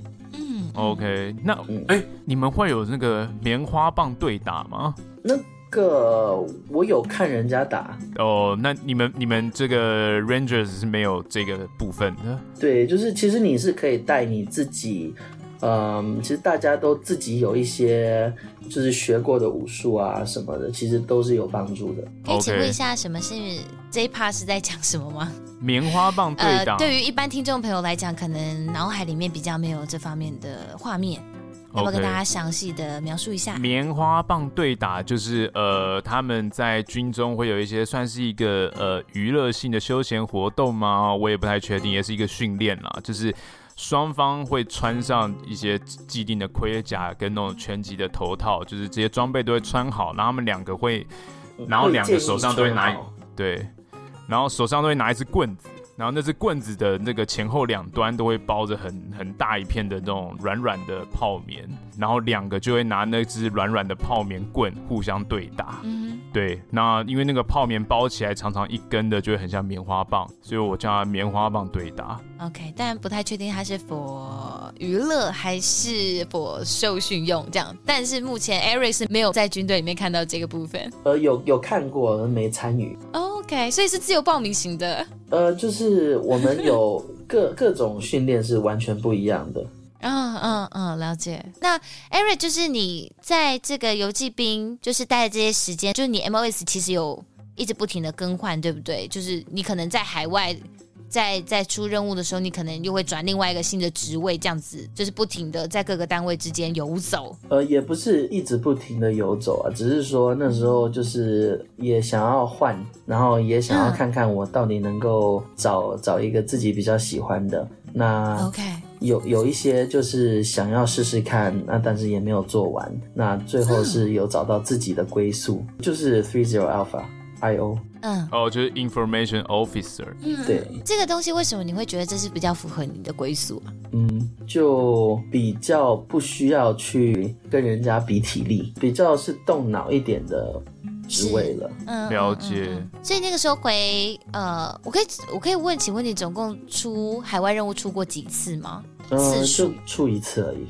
Speaker 2: OK，那哎、欸，你们会有那个棉花棒对打吗？
Speaker 1: 那个我有看人家打
Speaker 2: 哦。那你们你们这个 Rangers 是没有这个部分的？
Speaker 1: 对，就是其实你是可以带你自己嗯，其实大家都自己有一些就是学过的武术啊什么的，其实都是有帮助的。
Speaker 3: 可以请问一下，什么是这一 part 是在讲什么吗？
Speaker 2: 棉花棒对打。
Speaker 3: 呃，对于一般听众朋友来讲，可能脑海里面比较没有这方面的画面。要不要跟大家详细的描述一下？
Speaker 2: 棉花棒对打就是呃，他们在军中会有一些算是一个呃娱乐性的休闲活动吗？我也不太确定，也是一个训练啦。就是双方会穿上一些既定的盔甲跟那种拳击的头套，就是这些装备都会穿好，然后他们两个会，然后两个手上都会拿，对，然后手上都会拿一支棍子。然后那只棍子的那个前后两端都会包着很很大一片的那种软软的泡棉，然后两个就会拿那只软软的泡棉棍互相对打。嗯，对。那因为那个泡棉包起来长长一根的，就会很像棉花棒，所以我叫它棉花棒对打。
Speaker 3: OK，但不太确定它是 for 娱乐还是 for 受训用这样。但是目前 Eric 是没有在军队里面看到这个部分。
Speaker 1: 呃，有有看过，没参与。
Speaker 3: OK，所以是自由报名型的。
Speaker 1: 呃，就是我们有各 各种训练是完全不一样的。
Speaker 3: 嗯嗯嗯，了解。那 Eric，就是你在这个游骑兵，就是待的这些时间，就是你 MOS 其实有一直不停的更换，对不对？就是你可能在海外。在在出任务的时候，你可能又会转另外一个新的职位，这样子就是不停的在各个单位之间游走。
Speaker 1: 呃，也不是一直不停的游走啊，只是说那时候就是也想要换，然后也想要看看我到底能够找、嗯、找一个自己比较喜欢的。那 OK，有有一些就是想要试试看，那但是也没有做完。那最后是有找到自己的归宿，嗯、就是 Three Zero Alpha。I.O.
Speaker 2: 嗯，哦，就是 Information Officer。
Speaker 3: 嗯，
Speaker 1: 对，
Speaker 3: 这个东西为什么你会觉得这是比较符合你的归宿啊？
Speaker 1: 嗯，就比较不需要去跟人家比体力，比较是动脑一点的职位了。
Speaker 3: 嗯，
Speaker 2: 了解。
Speaker 3: 嗯嗯嗯。所以那个时候回，呃，我可以我可以问，请问你总共出海外任务出过几次吗？
Speaker 1: 呃，次数就出一次而已。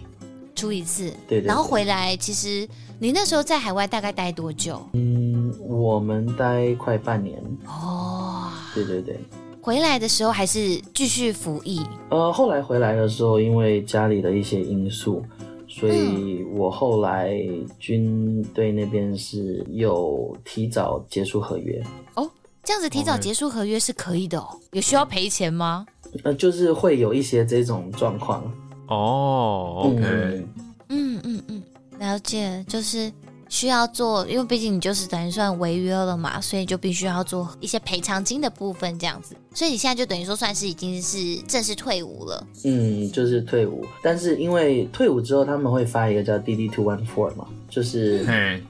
Speaker 3: 出一次，
Speaker 1: 对，对，对，
Speaker 3: 然后回来，其实你那时候在海外大概待多久？
Speaker 1: 嗯，我们待快半年。哦，对对对。
Speaker 3: 回来的时候还是继续服役？
Speaker 1: 呃，后来回来的时候，因为家里的一些因素，所以我后来军队那边是有提早结束合约。
Speaker 3: 哦，这样子提早结束合约是可以的哦？有需要赔钱吗？
Speaker 1: 呃，就是会有一些这种状况。
Speaker 2: 哦、oh，OK，
Speaker 3: 嗯嗯嗯，了解，就是需要做，因为毕竟你就是等于算违约了嘛，所以就必须要做一些赔偿金的部分这样子。所以你现在就等于说算是已经是正式退伍了。
Speaker 1: 嗯，就是退伍，但是因为退伍之后他们会发一个叫 DD Two One Four 嘛，就是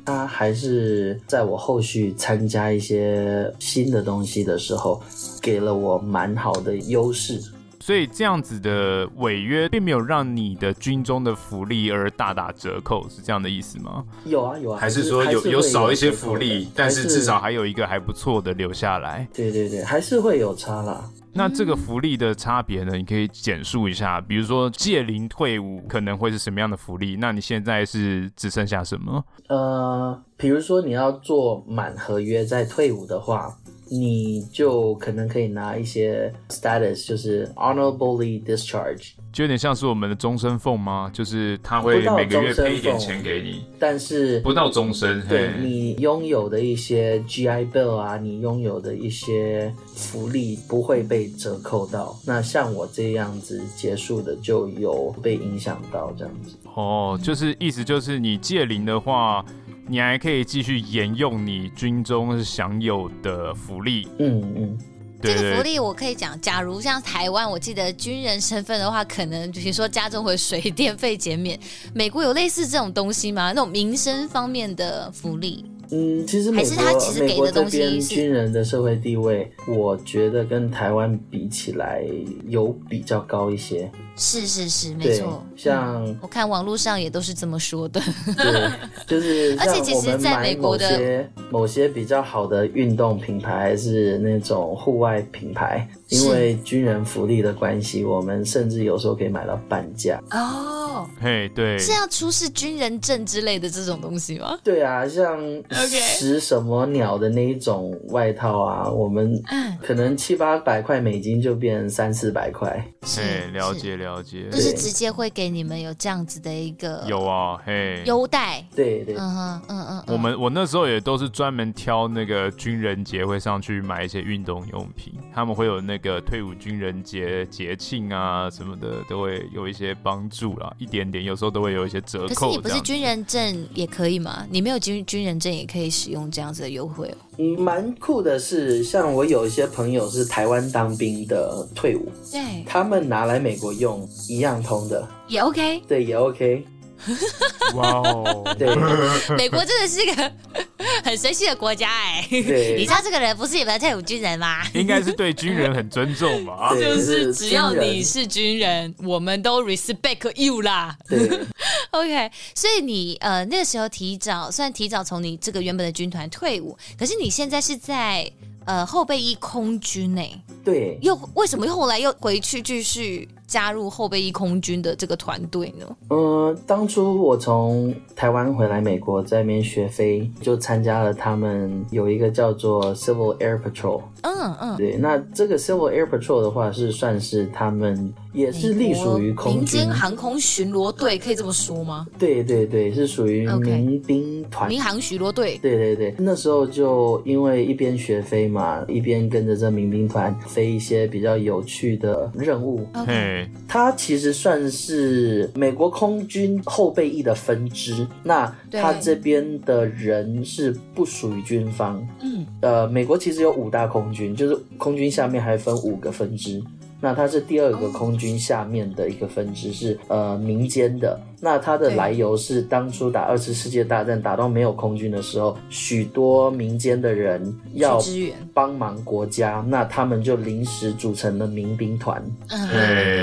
Speaker 1: 他还是在我后续参加一些新的东西的时候，给了我蛮好的优势。
Speaker 2: 所以这样子的违约并没有让你的军中的福利而大打折扣，是这样的意思吗？
Speaker 1: 有啊有啊，
Speaker 2: 还是说有有少一些福利，但是至少还有一个还不错的留下来。
Speaker 1: 对对对，还是会有差啦。
Speaker 2: 那这个福利的差别呢？你可以简述一下，比如说届龄退伍可能会是什么样的福利？那你现在是只剩下什么？
Speaker 1: 呃，比如说你要做满合约再退伍的话。你就可能可以拿一些 status，就是 honorably discharge，
Speaker 2: 就有点像是我们的终身俸吗？就是他会每个月赔一点钱给你，
Speaker 1: 但是
Speaker 2: 不到终身。
Speaker 1: 对，你拥有的一些 GI Bill 啊，你拥有的一些福利不会被折扣到。那像我这样子结束的，就有被影响到这样子。
Speaker 2: 哦，就是意思就是你借零的话。你还可以继续沿用你军中享有的福利。
Speaker 1: 嗯嗯，
Speaker 3: 这个福利我可以讲，假如像台湾，我记得军人身份的话，可能比如说家中会水电费减免。美国有类似这种东西吗？那种民生方面的福利？
Speaker 1: 嗯，其实美国，还是他其实给的东西是军人的社会地位，我觉得跟台湾比起来有比较高一些。
Speaker 3: 是是是，没错。
Speaker 1: 像、
Speaker 3: 嗯、我看网络上也都是这么说的。
Speaker 1: 对，就是
Speaker 3: 而且其实在美国的
Speaker 1: 某些某些比较好的运动品牌，还是那种户外品牌，因为军人福利的关系，我们甚至有时候可以买到半价。
Speaker 3: 哦，
Speaker 2: 嘿，对，
Speaker 3: 是要出示军人证之类的这种东西吗？
Speaker 1: 对啊，像食什么鸟的那一种外套啊，我们可能七八百块美金就变三四百块。
Speaker 2: 是，了解了。了解，
Speaker 3: 就是直接会给你们有这样子的一个
Speaker 2: 有啊，嘿，
Speaker 3: 优待，
Speaker 1: 对对，
Speaker 3: 嗯哼，嗯嗯，
Speaker 2: 我们我那时候也都是专门挑那个军人节会上去买一些运动用品，他们会有那个退伍军人节节庆啊什么的，都会有一些帮助啦，一点点，有时候都会有一些折扣。
Speaker 3: 可是你不是军人证也可以吗？你没有军军人证也可以使用这样子的优惠哦。
Speaker 1: 嗯，蛮酷的是，像我有一些朋友是台湾当兵的退伍，
Speaker 3: 对，
Speaker 1: 他们拿来美国用一样通的，
Speaker 3: 也 OK，
Speaker 1: 对，也 OK。
Speaker 2: 哇哦，
Speaker 1: 对，
Speaker 3: 美国真的是一个很神奇的国家哎。
Speaker 1: 对，
Speaker 3: 你知道这个人不是你们的退伍军人吗？
Speaker 2: 应该是对军人很尊重吧？
Speaker 3: 就是只要你是军人，我们都 respect you 啦。
Speaker 1: 对，
Speaker 3: OK。所以你呃那个时候提早，虽然提早从你这个原本的军团退伍，可是你现在是在呃后备役空军呢。
Speaker 1: 对，
Speaker 3: 又为什么后来又回去继续？加入后备役空军的这个团队呢？
Speaker 1: 呃，当初我从台湾回来美国，在那边学飞，就参加了他们有一个叫做 Civil Air Patrol。
Speaker 3: 嗯嗯，
Speaker 1: 对，那这个 Civil Air Patrol 的话，是算是他们也是隶属于空军
Speaker 3: 民间航空巡逻队，可以这么说吗？
Speaker 1: 对对对，是属于民兵团，
Speaker 3: 民航巡逻队。
Speaker 1: 对对对，那时候就因为一边学飞嘛，一边跟着这民兵团飞一些比较有趣的任
Speaker 3: 务。
Speaker 1: 它其实算是美国空军后备役的分支，那它这边的人是不属于军方。
Speaker 3: 嗯，
Speaker 1: 呃，美国其实有五大空军，就是空军下面还分五个分支。那它是第二个空军下面的一个分支，是呃民间的。那它的来由是当初打二次世界大战打到没有空军的时候，许多民间的人要帮忙国家，那他们就临时组成了民兵团。
Speaker 3: 嗯，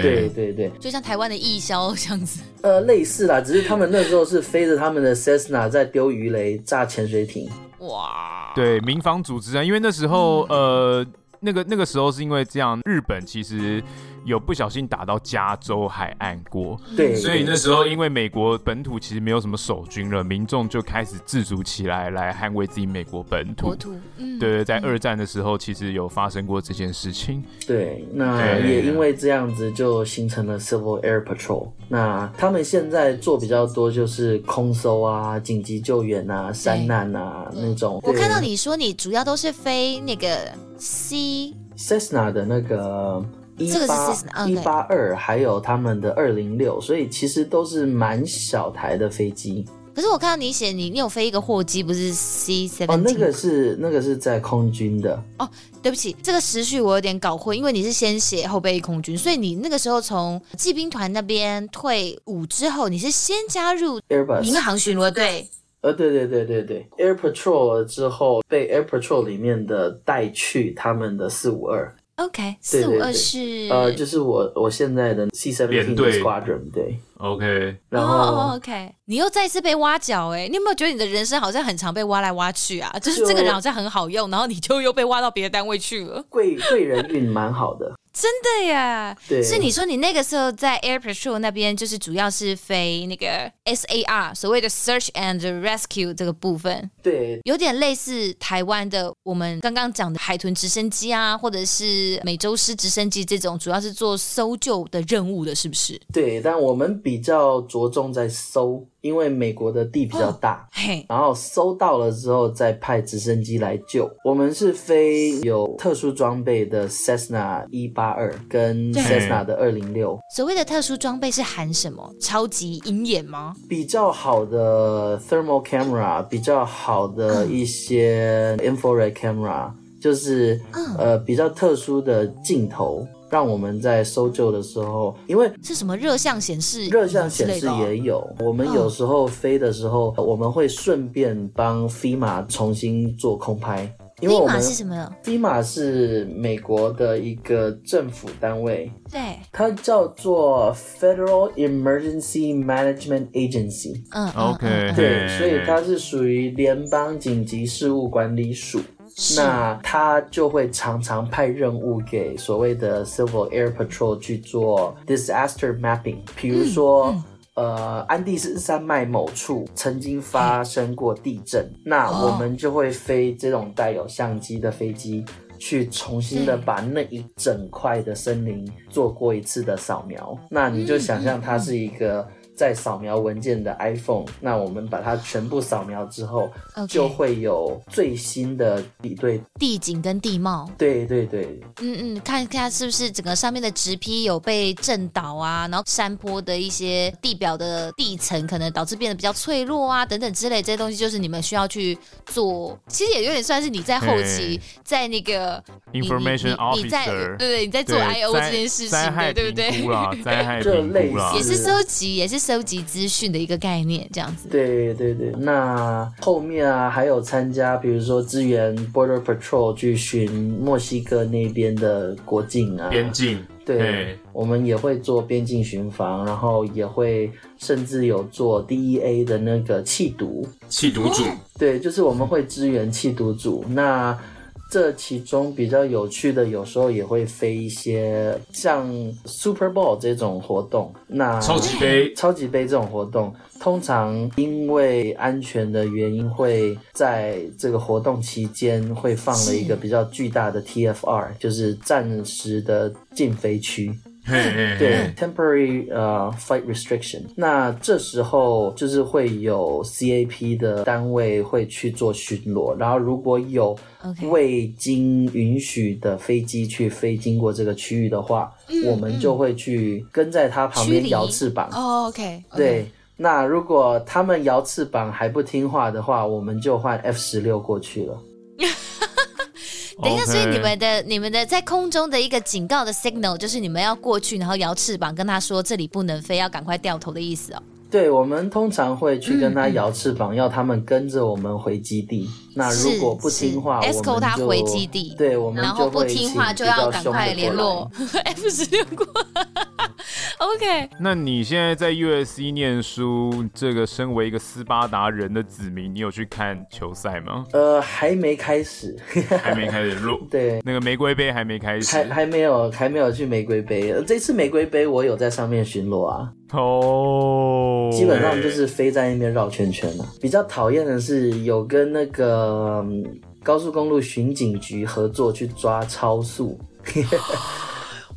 Speaker 1: 对对对，
Speaker 3: 就像台湾的义消这样子。
Speaker 1: 呃，类似啦，只是他们那时候是飞着他们的 Cessna 在丢鱼雷、炸潜水艇。
Speaker 3: 哇，
Speaker 2: 对，民防组织啊，因为那时候、嗯、呃。那个那个时候是因为这样，日本其实。有不小心打到加州海岸过，
Speaker 1: 对，
Speaker 2: 所以那时候因为美国本土其实没有什么守军了，民众就开始自主起来来捍卫自己美国本土。
Speaker 3: 国土，嗯，
Speaker 2: 对，在二战的时候其实有发生过这件事情。
Speaker 1: 对，那也因为这样子就形成了 Civil Air Patrol。那他们现在做比较多就是空搜啊、紧急救援啊、山难啊那种。
Speaker 3: 我看到你说你主要都是飞那个 C
Speaker 1: Cessna 的那个。一八一八二，还有他们的二零六，所以其实都是蛮小台的飞机。
Speaker 3: 可是我看到你写你你有飞一个货机，不是 C seventeen？
Speaker 1: 哦，那个是那个是在空军的。
Speaker 3: 哦，对不起，这个时序我有点搞混，因为你是先写后备役空军，所以你那个时候从骑兵团那边退伍之后，你是先加入
Speaker 1: Airbus
Speaker 3: 民航巡逻队。
Speaker 1: 呃，对对对对对，Air Patrol 之后被 Air Patrol 里面的带去他们的四五二。
Speaker 3: OK，四五二是
Speaker 1: 呃，就是我我现在的 C seventeen Squadron，对
Speaker 2: ，OK，
Speaker 1: 然后、
Speaker 3: oh, OK，你又再次被挖角哎，你有没有觉得你的人生好像很常被挖来挖去啊？就是这个人好像很好用，然后你就又被挖到别的单位去了，
Speaker 1: 贵贵人运蛮好的。
Speaker 3: 真的呀，
Speaker 1: 对，
Speaker 3: 所以你说你那个时候在 Air Patrol 那边，就是主要是飞那个 SAR，所谓的 Search and Rescue 这个部分，
Speaker 1: 对，
Speaker 3: 有点类似台湾的我们刚刚讲的海豚直升机啊，或者是美洲狮直升机这种，主要是做搜救的任务的，是不是？
Speaker 1: 对，但我们比较着重在搜。因为美国的地比较大，
Speaker 3: 嘿，
Speaker 1: 然后搜到了之后再派直升机来救。我们是飞有特殊装备的 Cessna 一八二跟 Cessna 的二零六。
Speaker 3: 所谓的特殊装备是含什么？超级鹰眼吗？
Speaker 1: 比较好的 thermal camera，比较好的一些 infrared camera，就是呃比较特殊的镜头。让我们在搜救的时候，因为
Speaker 3: 是什么热像显示，
Speaker 1: 热像显示也有。我们有时候飞的时候，我们会顺便帮 FEMA 重新做空拍。因为我们
Speaker 3: FEMA 是什么
Speaker 1: ？FEMA 是美国的一个政府单位，
Speaker 3: 对，
Speaker 1: 它叫做 Federal Emergency Management Agency。
Speaker 3: 嗯
Speaker 2: ，OK，
Speaker 1: 对，所以它是属于联邦紧急事务管理署。那他就会常常派任务给所谓的 Civil Air Patrol 去做 disaster mapping，比如说，嗯嗯、呃，安第斯山脉某处曾经发生过地震，那我们就会飞这种带有相机的飞机去重新的把那一整块的森林做过一次的扫描。那你就想象它是一个。在扫描文件的 iPhone，那我们把它全部扫描之后，Okay. 就会有最新的比对
Speaker 3: 地景跟地貌。
Speaker 1: 对对对，
Speaker 3: 嗯嗯，看一下是不是整个上面的植批有被震倒啊，然后山坡的一些地表的地层可能导致变得比较脆弱啊，等等之类这些东西，就是你们需要去做。其实也有点算是你在后期.在那个
Speaker 2: information officer，
Speaker 3: 你在对对，你在做 I/O 这件事情的，对不对？
Speaker 2: 灾害评估啦，
Speaker 3: 也是收集，也是收。集资讯的一个概念，这样子。
Speaker 1: 对对对，那后面啊还有参加，比如说支援 Border Patrol 去巡墨西哥那边的国境啊，
Speaker 2: 边境。
Speaker 1: 对，我们也会做边境巡防，然后也会甚至有做 DEA 的那个缉毒。
Speaker 2: 缉毒组。
Speaker 1: 对，就是我们会支援缉毒组。那这其中比较有趣的，有时候也会飞一些像 Super Bowl 这种活动。那
Speaker 2: 超级杯，
Speaker 1: 超级杯这种活动，通常因为安全的原因，会在这个活动期间会放了一个比较巨大的 TFR，是就是暂时的禁飞区。对，temporary 呃、uh, flight restriction。那这时候就是会有 CAP 的单位会去做巡逻，然后如果有未经允许的飞机去飞经过这个区域的话，嗯、我们就会去跟在它旁边摇翅膀。
Speaker 3: 哦，OK。
Speaker 1: 对，那如果他们摇翅膀还不听话的话，我们就换 F 十六过去了。
Speaker 3: 等一下，所以你们的、你们的在空中的一个警告的 signal，就是你们要过去，然后摇翅膀跟他说这里不能飞，要赶快掉头的意思哦。
Speaker 1: 对，我们通常会去跟他摇翅膀，嗯、要他们跟着我们回基地。那如果不听话，我们就
Speaker 3: escort 他回基地。
Speaker 1: 对，我们
Speaker 3: 然后不听话就要赶快联络 F 十六过。OK。
Speaker 2: 那你现在在 USC 念书，这个身为一个斯巴达人的子民，你有去看球赛吗？
Speaker 1: 呃，还没开始，
Speaker 2: 还没开始录。
Speaker 1: 对，
Speaker 2: 那个玫瑰杯还没开始，
Speaker 1: 还还没有，还没有去玫瑰杯。这次玫瑰杯我有在上面巡逻啊。
Speaker 2: 哦，oh,
Speaker 1: 基本上就是飞在那边绕圈圈了。比较讨厌的是有跟那个高速公路巡警局合作去抓超速。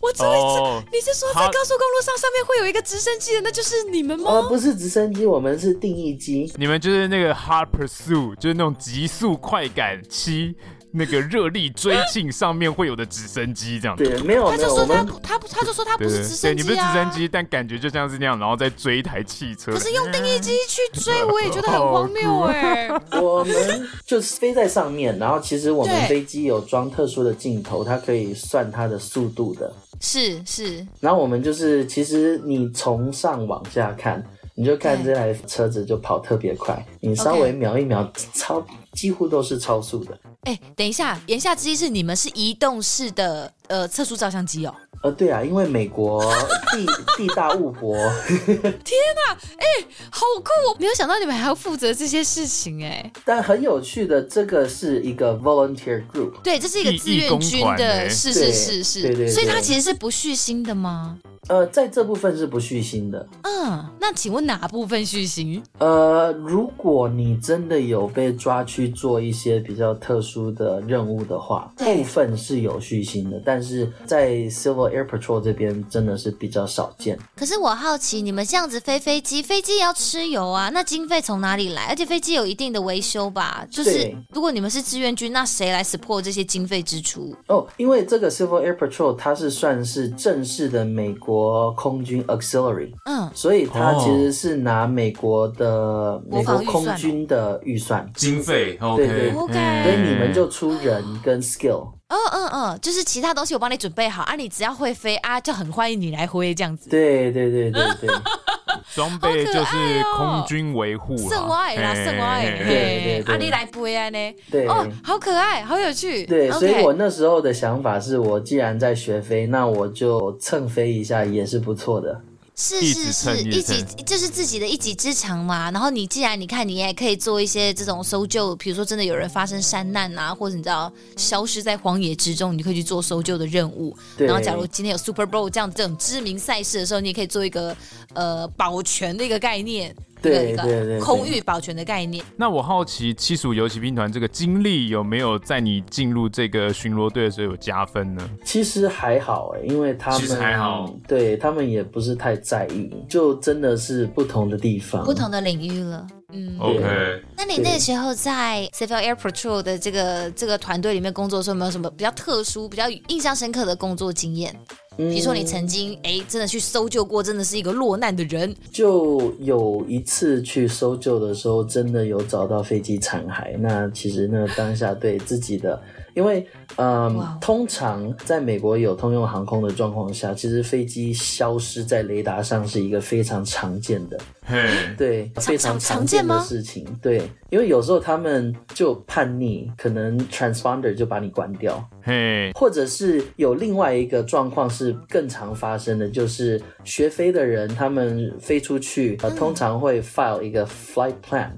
Speaker 3: 我这一次，oh, 你是说在高速公路上上面会有一个直升机的，那就是你们吗？
Speaker 1: 呃，不是直升机，我们是定义机。
Speaker 2: 你们就是那个 hard Pursuit，就是那种极速快感七。那个热力追进上面会有的直升机这样子，
Speaker 1: 对，没有，
Speaker 3: 他就说他他他就说他不是直升机啊，
Speaker 2: 对，你不是直升机，但感觉就像是那样，然后再追一台汽车。
Speaker 3: 可是用定义机去追，我也觉得很荒谬哎。
Speaker 1: 我们就是飞在上面，然后其实我们飞机有装特殊的镜头，它可以算它的速度的。
Speaker 3: 是是。
Speaker 1: 然后我们就是，其实你从上往下看。你就看这台车子就跑特别快，你稍微瞄一瞄.超几乎都是超速的。
Speaker 3: 哎、欸，等一下，言下之意是你们是移动式的呃测速照相机哦？
Speaker 1: 呃，对啊，因为美国 地地大物博。
Speaker 3: 天哪，哎、欸，好酷哦！没有想到你们还要负责这些事情哎。
Speaker 1: 但很有趣的，这个是一个 volunteer group，
Speaker 3: 对，这是一个志愿军的，欸、是是是是，
Speaker 1: 对对对对，
Speaker 3: 所以它其实是不续薪的吗？
Speaker 1: 呃，在这部分是不续薪的。
Speaker 3: 嗯，那请问哪部分续薪？
Speaker 1: 呃，如果你真的有被抓去做一些比较特殊的任务的话，部分是有续薪的，但是在 Civil Air Patrol 这边真的是比较少见。
Speaker 3: 可是我好奇，你们这样子飞飞机，飞机也要吃油啊，那经费从哪里来？而且飞机有一定的维修吧？就是如果你们是志愿军，那谁来 support 这些经费支出？
Speaker 1: 哦，因为这个 Civil Air Patrol 它是算是正式的美国。国空军 auxiliary，嗯，所以它其实是拿美国的美国空军的预算
Speaker 2: 经费，
Speaker 1: 对对，OK，所以你们就出人跟 skill，
Speaker 3: 嗯嗯嗯，就是其他东西我帮你准备好啊，你只要会飞啊，就很欢迎你来飞这样子，
Speaker 1: 对对对对对，
Speaker 2: 装备就是空军维护，
Speaker 3: 圣爱啦圣爱，对对，啊你来飞啊呢，
Speaker 1: 对。
Speaker 3: 哦，好可爱，好有趣，
Speaker 1: 对，所以我那时候的想法是我既然在学飞，那我就蹭飞一下。也是不错的，
Speaker 3: 是是是，一己就是自己的一己之长嘛。然后你既然你看，你也可以做一些这种搜救，比如说真的有人发生山难啊，或者你知道消失在荒野之中，你可以去做搜救的任务。然后假如今天有 Super Bowl 这样这种知名赛事的时候，你也可以做一个呃保全的一个概念。
Speaker 1: 对对对，
Speaker 3: 空域保全的概念。
Speaker 2: 那我好奇，七十五游骑兵团这个经历有没有在你进入这个巡逻队的时候有加分呢？
Speaker 1: 其实还好哎，因为他们
Speaker 2: 其实还好，
Speaker 1: 对他们也不是太在意，就真的是不同的地方，
Speaker 3: 不同的领域了。嗯
Speaker 2: ，OK。
Speaker 3: 那你那个时候在 Civil Air Patrol 的这个这个团队里面工作的时候，有没有什么比较特殊、比较印象深刻的工作经验？比如说你曾经哎、嗯，真的去搜救过，真的是一个落难的人。
Speaker 1: 就有一次去搜救的时候，真的有找到飞机残骸。那其实呢当下对自己的。因为，嗯，wow. 通常在美国有通用航空的状况下，其实飞机消失在雷达上是一个非常常见的，对，非常常见的事情。对，因为有时候他们就叛逆，可能 transponder 就把你关掉，嘿或者是有另外一个状况是更常发生的，就是学飞的人他们飞出去，呃，通常会 file 一个 flight plan，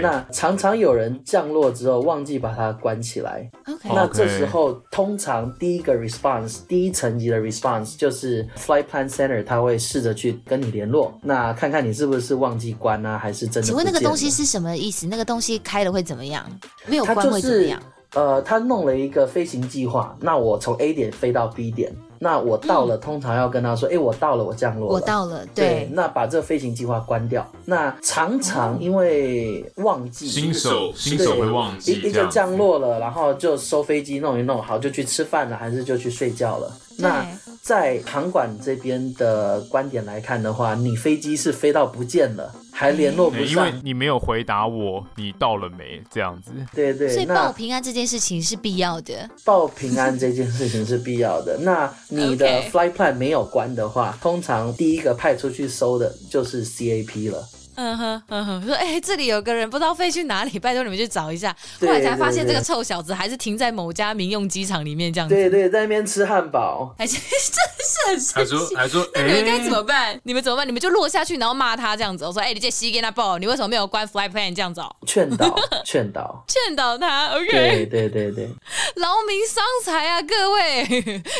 Speaker 1: 那常常有人降落之后忘记把它关起来。
Speaker 3: Okay.
Speaker 1: 那这时候，通常第一个 response，第一层级的 response 就是 flight plan center，他会试着去跟你联络，那看看你是不是忘记关啊，还是真的？
Speaker 3: 请问那个东西是什么意思？那个东西开了会怎么样？没有关会怎么样？
Speaker 1: 呃，他弄了一个飞行计划，那我从 A 点飞到 B 点。那我到了，通常要跟他说：“哎、嗯欸，我到了，我降落了。”
Speaker 3: 我到了对，对。
Speaker 1: 那把这个飞行计划关掉。那常常因为忘记，
Speaker 2: 新手新手会忘记，
Speaker 1: 一一个降落了，然后就收飞机弄一弄，好就去吃饭了，还是就去睡觉了。那在航管这边的观点来看的话，你飞机是飞到不见了，还联络不上，
Speaker 2: 因为你没有回答我，你到了没？这样子。
Speaker 1: 对对。
Speaker 3: 所以报平安这件事情是必要的。
Speaker 1: 报平安这件事情是必要的。那你的 flight plan 没有关的话，通常第一个派出去搜的就是 CAP 了。
Speaker 3: 嗯哼嗯哼，说哎、欸，这里有个人不知道飞去哪里，拜托你们去找一下。后来才发现这个臭小子还是停在某家民用机场里面这样子。
Speaker 1: 对对，在那边吃汉堡，
Speaker 3: 还是真是很神奇。
Speaker 2: 还说还说，
Speaker 3: 那你们该怎么办、欸？你们怎么办？你们就落下去，然后骂他这样子。我说哎、欸，你这西给他报，你为什么没有关 flight plan 这样子？
Speaker 1: 劝导 劝导
Speaker 3: 劝导他。OK。
Speaker 1: 对对对对，
Speaker 3: 劳民伤财啊，各位。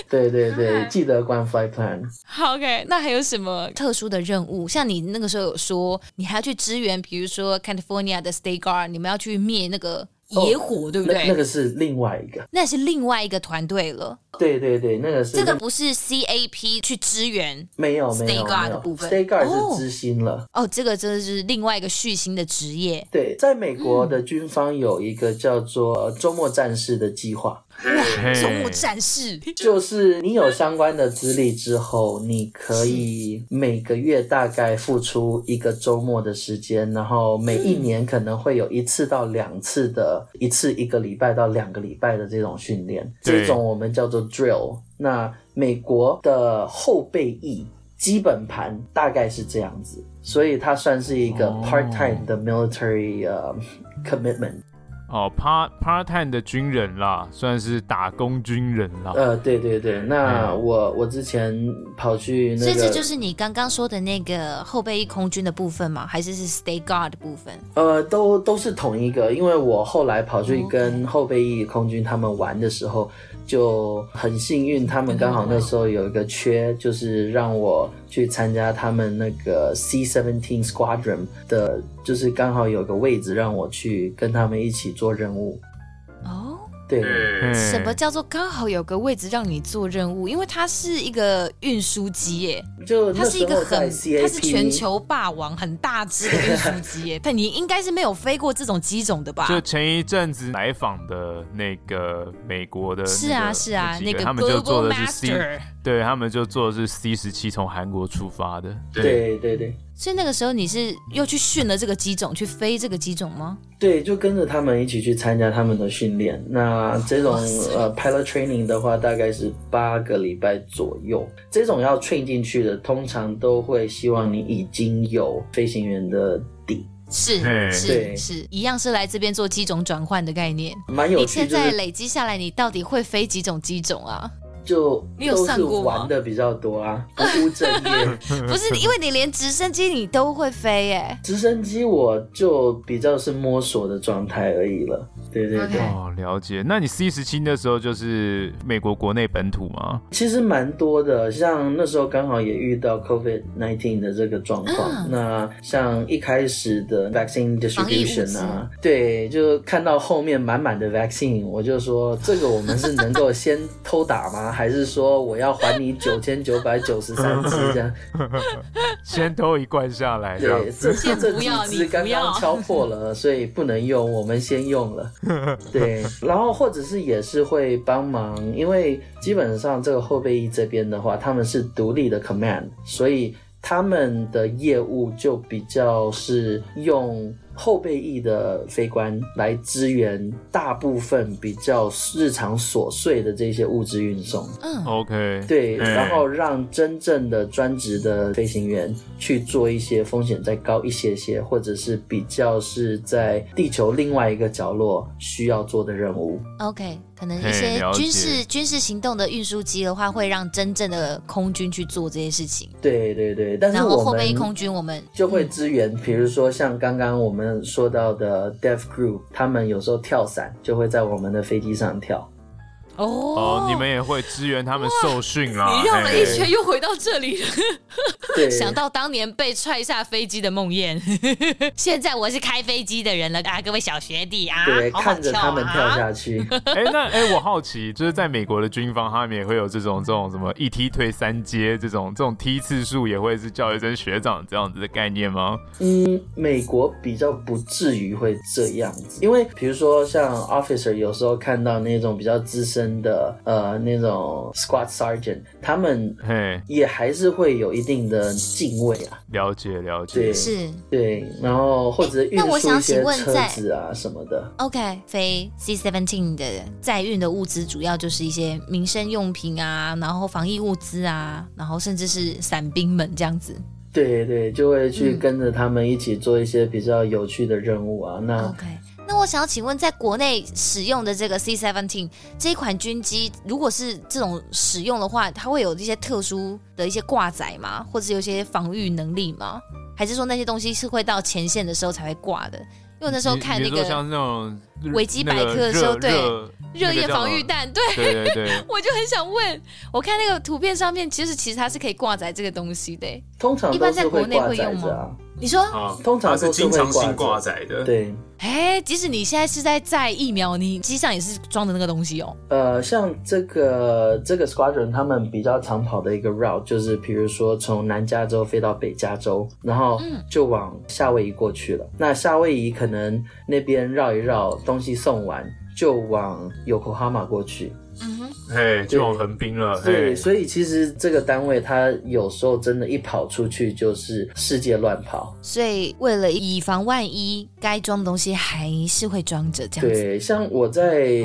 Speaker 1: 对对对，记得关 flight plan。
Speaker 3: 好 OK，那还有什么特殊的任务？像你那个时候有说，你还要去支援，比如说 California 的 State Guard，你们要去灭那个野火，哦、对不对？
Speaker 1: 那，那个是另外一个，
Speaker 3: 那是另外一个团队了。
Speaker 1: 对对对，那个是这
Speaker 3: 个不是 CAP 去支援，
Speaker 1: 没有 State
Speaker 3: Guard 的部分
Speaker 1: ，State Guard 是知心了。
Speaker 3: 哦，这个真的是另外一个续薪的职业。
Speaker 1: 对，在美国的军方有一个叫做周末战士的计划。
Speaker 3: 哇，周末战士
Speaker 1: 就是你有相关的资历之后，你可以每个月大概付出一个周末的时间，然后每一年可能会有一次到两次的，一次一个礼拜到两个礼拜的这种训练，这种我们叫做。drill，那美国的后备役基本盘大概是这样子，所以它算是一个 part time 的 military、uh, commitment。
Speaker 2: 哦，part part time 的军人啦，算是打工军人啦。
Speaker 1: 呃，对对对，那我我之前跑去那个，
Speaker 3: 所以这就是你刚刚说的那个后备役空军的部分吗？还是是 State Guard 的部分？
Speaker 1: 呃，都都是同一个，因为我后来跑去跟后备役空军他们玩的时候。就很幸运，他们刚好那时候有一个缺，就是让我去参加他们那个 C-17 Squadron 的，就是刚好有个位置让我去跟他们一起做任务。
Speaker 3: 哦。
Speaker 1: 对，
Speaker 3: 什么叫做刚好有个位置让你做任务？因为它是一个运输机耶，
Speaker 1: 就
Speaker 3: 它是一个很，它是全球霸王，很大只的运输机耶。但你应该是没有飞过这种机种的吧？
Speaker 2: 就前一阵子来访的那个美国的，
Speaker 3: 是啊是啊，那个
Speaker 2: 他们就坐的是 C，对他们就做的是 C 十七从韩国出发的，
Speaker 1: 对对对。对
Speaker 3: 所以那个时候你是又去训了这个机种，去飞这个机种吗？
Speaker 1: 对，就跟着他们一起去参加他们的训练。那这种呃 pilot training 的话，大概是八个礼拜左右。这种要 train 进去的，通常都会希望你已经有飞行员的底。
Speaker 3: 是是是，一样是来这边做机种转换的概念。
Speaker 1: 蛮有趣。
Speaker 3: 你现在累积下来，你到底会飞几种机种啊？
Speaker 1: 就
Speaker 3: 你有
Speaker 1: 都是
Speaker 3: 算过
Speaker 1: 玩的比较多啊，不务正业。
Speaker 3: 不是，因为你连直升机你都会飞耶。
Speaker 1: 直升机我就比较是摸索的状态而已了。对对
Speaker 3: 对
Speaker 2: 哦，了解。那你 C 十七那时候就是美国国内本土吗？
Speaker 1: 其实蛮多的，像那时候刚好也遇到 COVID nineteen 的这个状况。
Speaker 3: 啊
Speaker 1: 那像一开始的 vaccine distribution 啊，对，就看到后面满满的 vaccine，我就说这个我们是能够先偷打吗？还是说我要还你九千九百九十三只这样？
Speaker 2: 先偷一罐下
Speaker 1: 来，
Speaker 2: 这对。
Speaker 1: 这
Speaker 3: 先这
Speaker 1: 几支
Speaker 3: 刚
Speaker 1: 刚敲破了，所以不能用，我们先用了。对，然后或者是也是会帮忙，因为基本上这个后备役这边的话，他们是独立的 command，所以他们的业务就比较是用。后备役的飞官来支援大部分比较日常琐碎的这些物资运送，
Speaker 3: 嗯
Speaker 2: ，OK，
Speaker 1: 对，
Speaker 2: 嗯。
Speaker 1: 然后让真正的专职的飞行员去做一些风险再高一些些，或者是比较是在地球另外一个角落需要做的任务。
Speaker 3: OK，可能一些军事军事行动的运输机的话，会让真正的空军去做这些事情。
Speaker 1: 对对对，但是我
Speaker 3: 后备空军，我们
Speaker 1: 就会支援，比如说像刚刚我们说到的 Dev Group，他们有时候跳伞就会在我们的飞机上跳。
Speaker 3: 哦
Speaker 2: 哦，你们也会支援他们受训啦。
Speaker 3: 你绕了一圈又回到这
Speaker 1: 里
Speaker 3: 想到当年被踹下飞机的梦魇，现在我是开飞机的人了啊！各位小学弟啊，
Speaker 1: 对，
Speaker 3: 好好
Speaker 1: 看着他们跳
Speaker 3: 啊
Speaker 1: 下去。
Speaker 2: 哎、那哎、我好奇，就是在美国的军方，他们也会有这种这种什么一梯退三阶这种这种梯次数，也会是叫一声学长这样子的概念吗？
Speaker 1: 嗯，美国比较不至于会这样子，因为比如说像 officer 有时候看到那种比较资深的呃那种 squad sergeant，他们
Speaker 2: 嘿，
Speaker 1: 也还是会有一定的敬畏啊。
Speaker 2: 了解了解
Speaker 1: 对，。
Speaker 3: 是
Speaker 1: 对，然后或者运
Speaker 3: 那我想
Speaker 1: 输一些
Speaker 3: 请问在
Speaker 1: 车子啊什么的。
Speaker 3: OK，飞 C seventeen 的载运的物资主要就是一些民生用品啊，然后防疫物资啊，然后甚至是伞兵们这样子。
Speaker 1: 对对，就会去
Speaker 3: 嗯
Speaker 1: 跟着他们一起做一些比较有趣的任务啊。那
Speaker 3: OK，那我想要请问，在国内使用的这个 C seventeen 这一款军机，如果是这种使用的话，它会有一些特殊的一些挂载吗？或者有些防御能力吗？还是说那些东西是会到前线的时候才会挂的？因为我那时候看那
Speaker 2: 个像那种
Speaker 3: 维基百科的时候
Speaker 2: 那个
Speaker 3: 对
Speaker 2: 热
Speaker 3: 热焰防
Speaker 2: 御，弹，对。
Speaker 3: 我就很想问，我看那个图片上面，其实其实它是可以挂载这个东西的。
Speaker 1: 通常
Speaker 3: 一般在国
Speaker 1: 内
Speaker 3: 会用
Speaker 1: 吗。
Speaker 3: 你说，
Speaker 4: 啊，
Speaker 1: 通常
Speaker 4: 是
Speaker 1: 都是会
Speaker 4: 经常性
Speaker 1: 挂
Speaker 4: 挂
Speaker 1: 载
Speaker 4: 载的。
Speaker 1: 对，
Speaker 3: 哎，即使你现在是在载疫苗，你机上也是装的那个东西哦。
Speaker 1: 呃，像这个这个 squadron 他们比较常跑的一个 route 就是，比如说从南加州飞到北加州，然后就往夏威夷过去了。那夏威夷可能那边绕一绕，东西送完就往 Yokohama 过去。
Speaker 3: 嗯哼，
Speaker 4: 嘿，就往横滨了。对，
Speaker 1: 所以其实这个单位它有时候真的，一跑出去就是世界乱跑。
Speaker 3: 所以为了以防万一，该装的东西还是会装着这样子。
Speaker 1: 对，像我在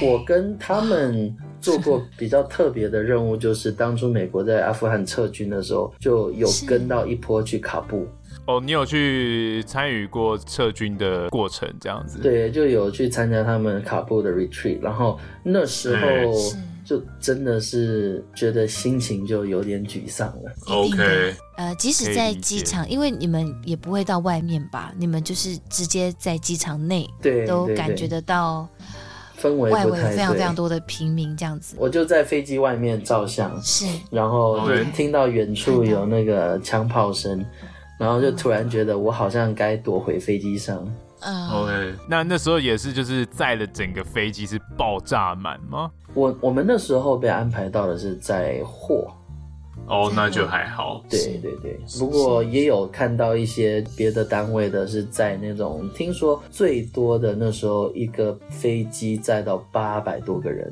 Speaker 1: 我跟他们做过比较特别的任务，就是当初美国在阿富汗撤军的时候，就有跟到一波去卡布。
Speaker 2: 哦，你有去参与过撤军的过程这样子？，
Speaker 1: 对，就有去参加他们卡布的 retreat，然后那时候就真的是觉得心情就有点沮丧了。
Speaker 4: OK
Speaker 3: 呃，即使在机场，因为你们也不会到外面吧，你们就是直接在机场
Speaker 1: 内对，
Speaker 3: 都感
Speaker 1: 觉
Speaker 3: 得到
Speaker 1: 氛围
Speaker 3: 外围有非常非常。多的平民这样子。
Speaker 1: 我就在飞机外面照相，
Speaker 3: 是，
Speaker 1: 然后就听到远处有那个枪炮声，然后就突然觉得我好像该躲回飞机上。
Speaker 3: 嗯、
Speaker 4: OK，
Speaker 2: 那那时候也是就是载了整个飞机是爆炸满吗？
Speaker 1: 我我们那时候被安排到的是载货，
Speaker 4: 哦，那就还好。
Speaker 1: 对对对。不过也有看到一些别的单位的是载那种，听说最多的那时候一个飞机载到八百多个人。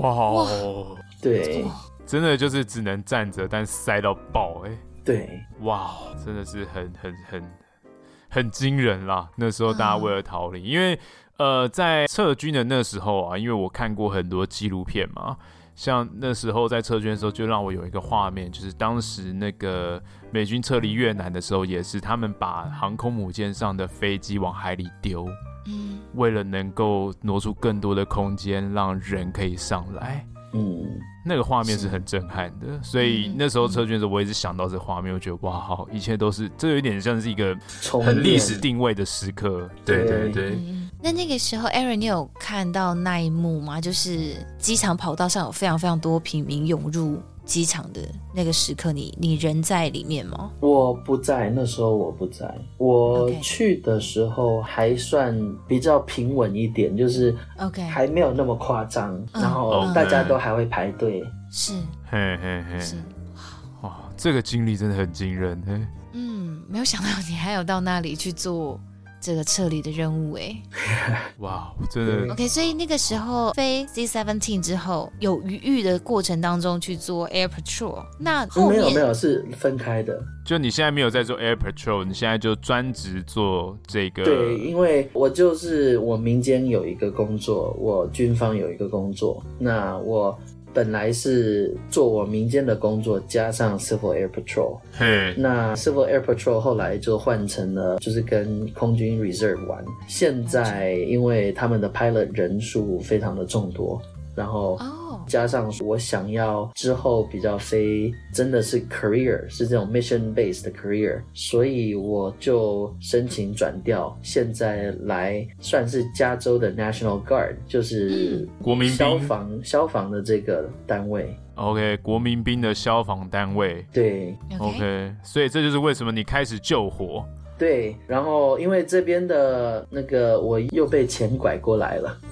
Speaker 2: 哇哦，
Speaker 1: 对
Speaker 2: 真的就是只能站着，但塞到爆哎、
Speaker 1: 对，
Speaker 2: 哇，真的是很很很很惊人啦！那时候大家为了逃离，因为呃，在撤军的那时候啊，因为我看过很多纪录片嘛，像那时候在撤军的时候，就让我有一个画面，就是当时那个美军撤离越南的时候，也是他们把航空母舰上的飞机往海里丢，
Speaker 3: 嗯，
Speaker 2: 为了能够挪出更多的空间，让人可以上来。
Speaker 1: 嗯，
Speaker 2: 那个画面是很震撼的，所以那时候车圈的时候，我一直想到这画面，我觉得哇，好，一切都是，这有一点像是一个很历史定位的时刻。对对对。
Speaker 3: 嗯，那那个时候，Aaron，你有看到那一幕吗？就是机场跑道上有非常非常多平民涌入。机场的那个时刻你，你你人在里面吗？
Speaker 1: 我不在，那时候我不在。我去的时候还算比较平稳一点，就是，OK，还没有那么夸张。Okay. 然后大家都还会排队。
Speaker 3: 是，
Speaker 2: 嘿嘿嘿，是，哇，这个经历真的很惊人，嘿。
Speaker 3: 嗯，没有想到你还有到那里去做。这个撤离的任务哎，
Speaker 2: 哇，真的
Speaker 3: OK。所以那个时候飞 C-17 之后，有余裕的过程当中去做 Air Patrol。那后面、
Speaker 1: 嗯、没有没有是分开的。
Speaker 2: 就你现在没有在做 Air Patrol，你现在就专职做这个。
Speaker 1: 对，因为我就是我民间有一个工作，我军方有一个工作，那我。本来是做我民间的工作，加上 Civil Air Patrol。
Speaker 2: 嗯，
Speaker 1: 那 Civil Air Patrol 后来就换成了，就是跟空军 Reserve 玩。现在因为他们的 pilot 人数非常的众多。然后加上我想要之后比较飞，真的是 career 是这种 mission based 的 career，所以我就申请转调，现在来算是加州的 National Guard，就是
Speaker 2: 国民
Speaker 1: 消防消防的这个单位。
Speaker 2: OK，国民兵的消防单位。
Speaker 1: 对
Speaker 2: ，OK，所以这就是为什么你开始救火。
Speaker 1: 对，然后因为这边的那个我又被钱拐过来了。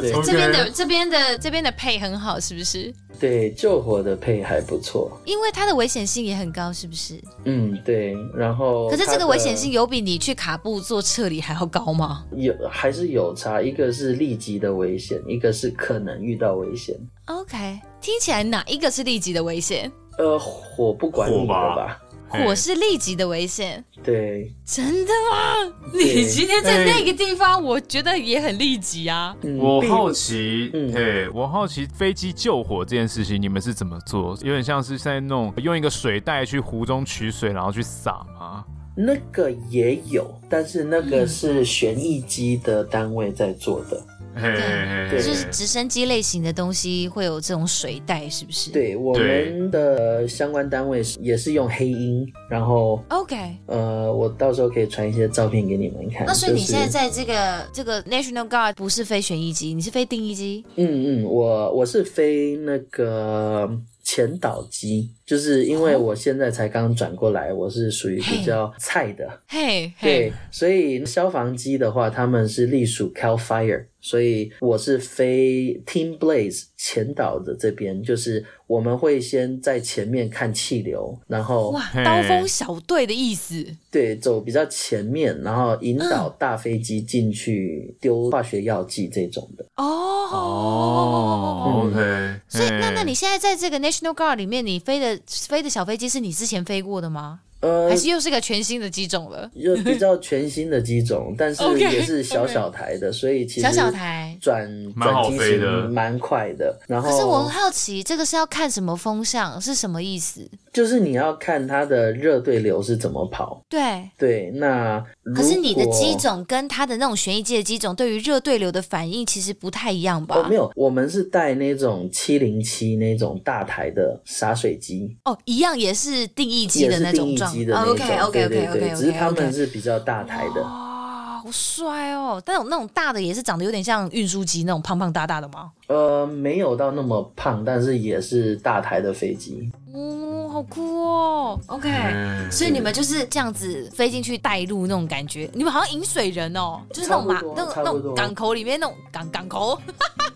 Speaker 3: 对这边的这边的这边的配很好，是不是？
Speaker 1: 对，救火的配还不错，
Speaker 3: 因为它的危险性也很高，是不是？
Speaker 1: 嗯，对。然后，
Speaker 3: 可是这个危险性有比你去卡布做撤离还要高吗？
Speaker 1: 有，还是有差。一个是立即的危险，一个是可能遇到危险。
Speaker 3: OK，听起来哪一个是立即的危险？
Speaker 1: 呃，火不管你的吧。
Speaker 3: 火是立即的危险，
Speaker 1: 对，
Speaker 3: 真的吗？你今天在那个地方，我觉得也很立即啊。
Speaker 2: 我好奇，对，我好奇飞机救火这件事情，你们是怎么做？有点像是在弄用一个水袋去湖中取水，然后去撒吗？
Speaker 1: 那个也有，但是那个是旋翼机的单位在做的。
Speaker 3: 对，就是直升机类型的东西会有这种水袋，是不是？
Speaker 1: 对，我们的相关单位也是用黑鹰，然后
Speaker 3: OK，
Speaker 1: 呃，我到时候可以传一些照片给你们看。
Speaker 3: 那所以你现在在这个、就是、这个 National Guard 不是飞旋翼机，你是飞定翼机？
Speaker 1: 嗯嗯，我我是飞那个。前导机，就是因为我现在才刚转过来，我是属于比较菜的，
Speaker 3: 嘿，
Speaker 1: 对，所以消防机的话，他们是隶属 Cal Fire，所以我是飞 Team Blaze 前导的这边，就是我们会先在前面看气流，然后
Speaker 3: 哇，刀锋小队的意思，
Speaker 1: 对，走比较前面，然后引导大飞机进去丢化学药剂这种的。
Speaker 3: 哦。
Speaker 2: 哦，OK，
Speaker 3: 所以那那你现在在这个 National Guard 里面，你飞的飞的小飞机是你之前飞过的吗？呃，还是又是个全新的机种了？
Speaker 1: 又比较全新的机种，但是 也是小小台的，okay, okay. 所以其实
Speaker 3: 小小台
Speaker 1: 转转机型蛮快的。然后，
Speaker 3: 可是我很好奇，这个是要看什么风向，是什么意思？
Speaker 1: 就是你要看它的热对流是怎么跑。
Speaker 3: 对
Speaker 1: 对，那
Speaker 3: 可是你的机种跟它的那种旋翼机的机种对于热对流的反应其实不太一样吧？
Speaker 1: 哦，没有，我们是带那种七零七那种大台的洒水机。
Speaker 3: 哦，一样也是定义机的那
Speaker 1: 种状。
Speaker 3: OK OK OK OK OK，
Speaker 1: 只是他们是比较大台的。
Speaker 3: 哇，好帅哦！但有那种大的也是长得有点像运输机那种胖胖大大的吗？
Speaker 1: 呃，没有到那么胖，但是也是大台的飞机。
Speaker 3: 哦，好酷哦！OK，嗯，所以你们就是这样子飞进去带路那种感觉，你们好像引水人哦，就是那种马那种那种港口里面那种港港口。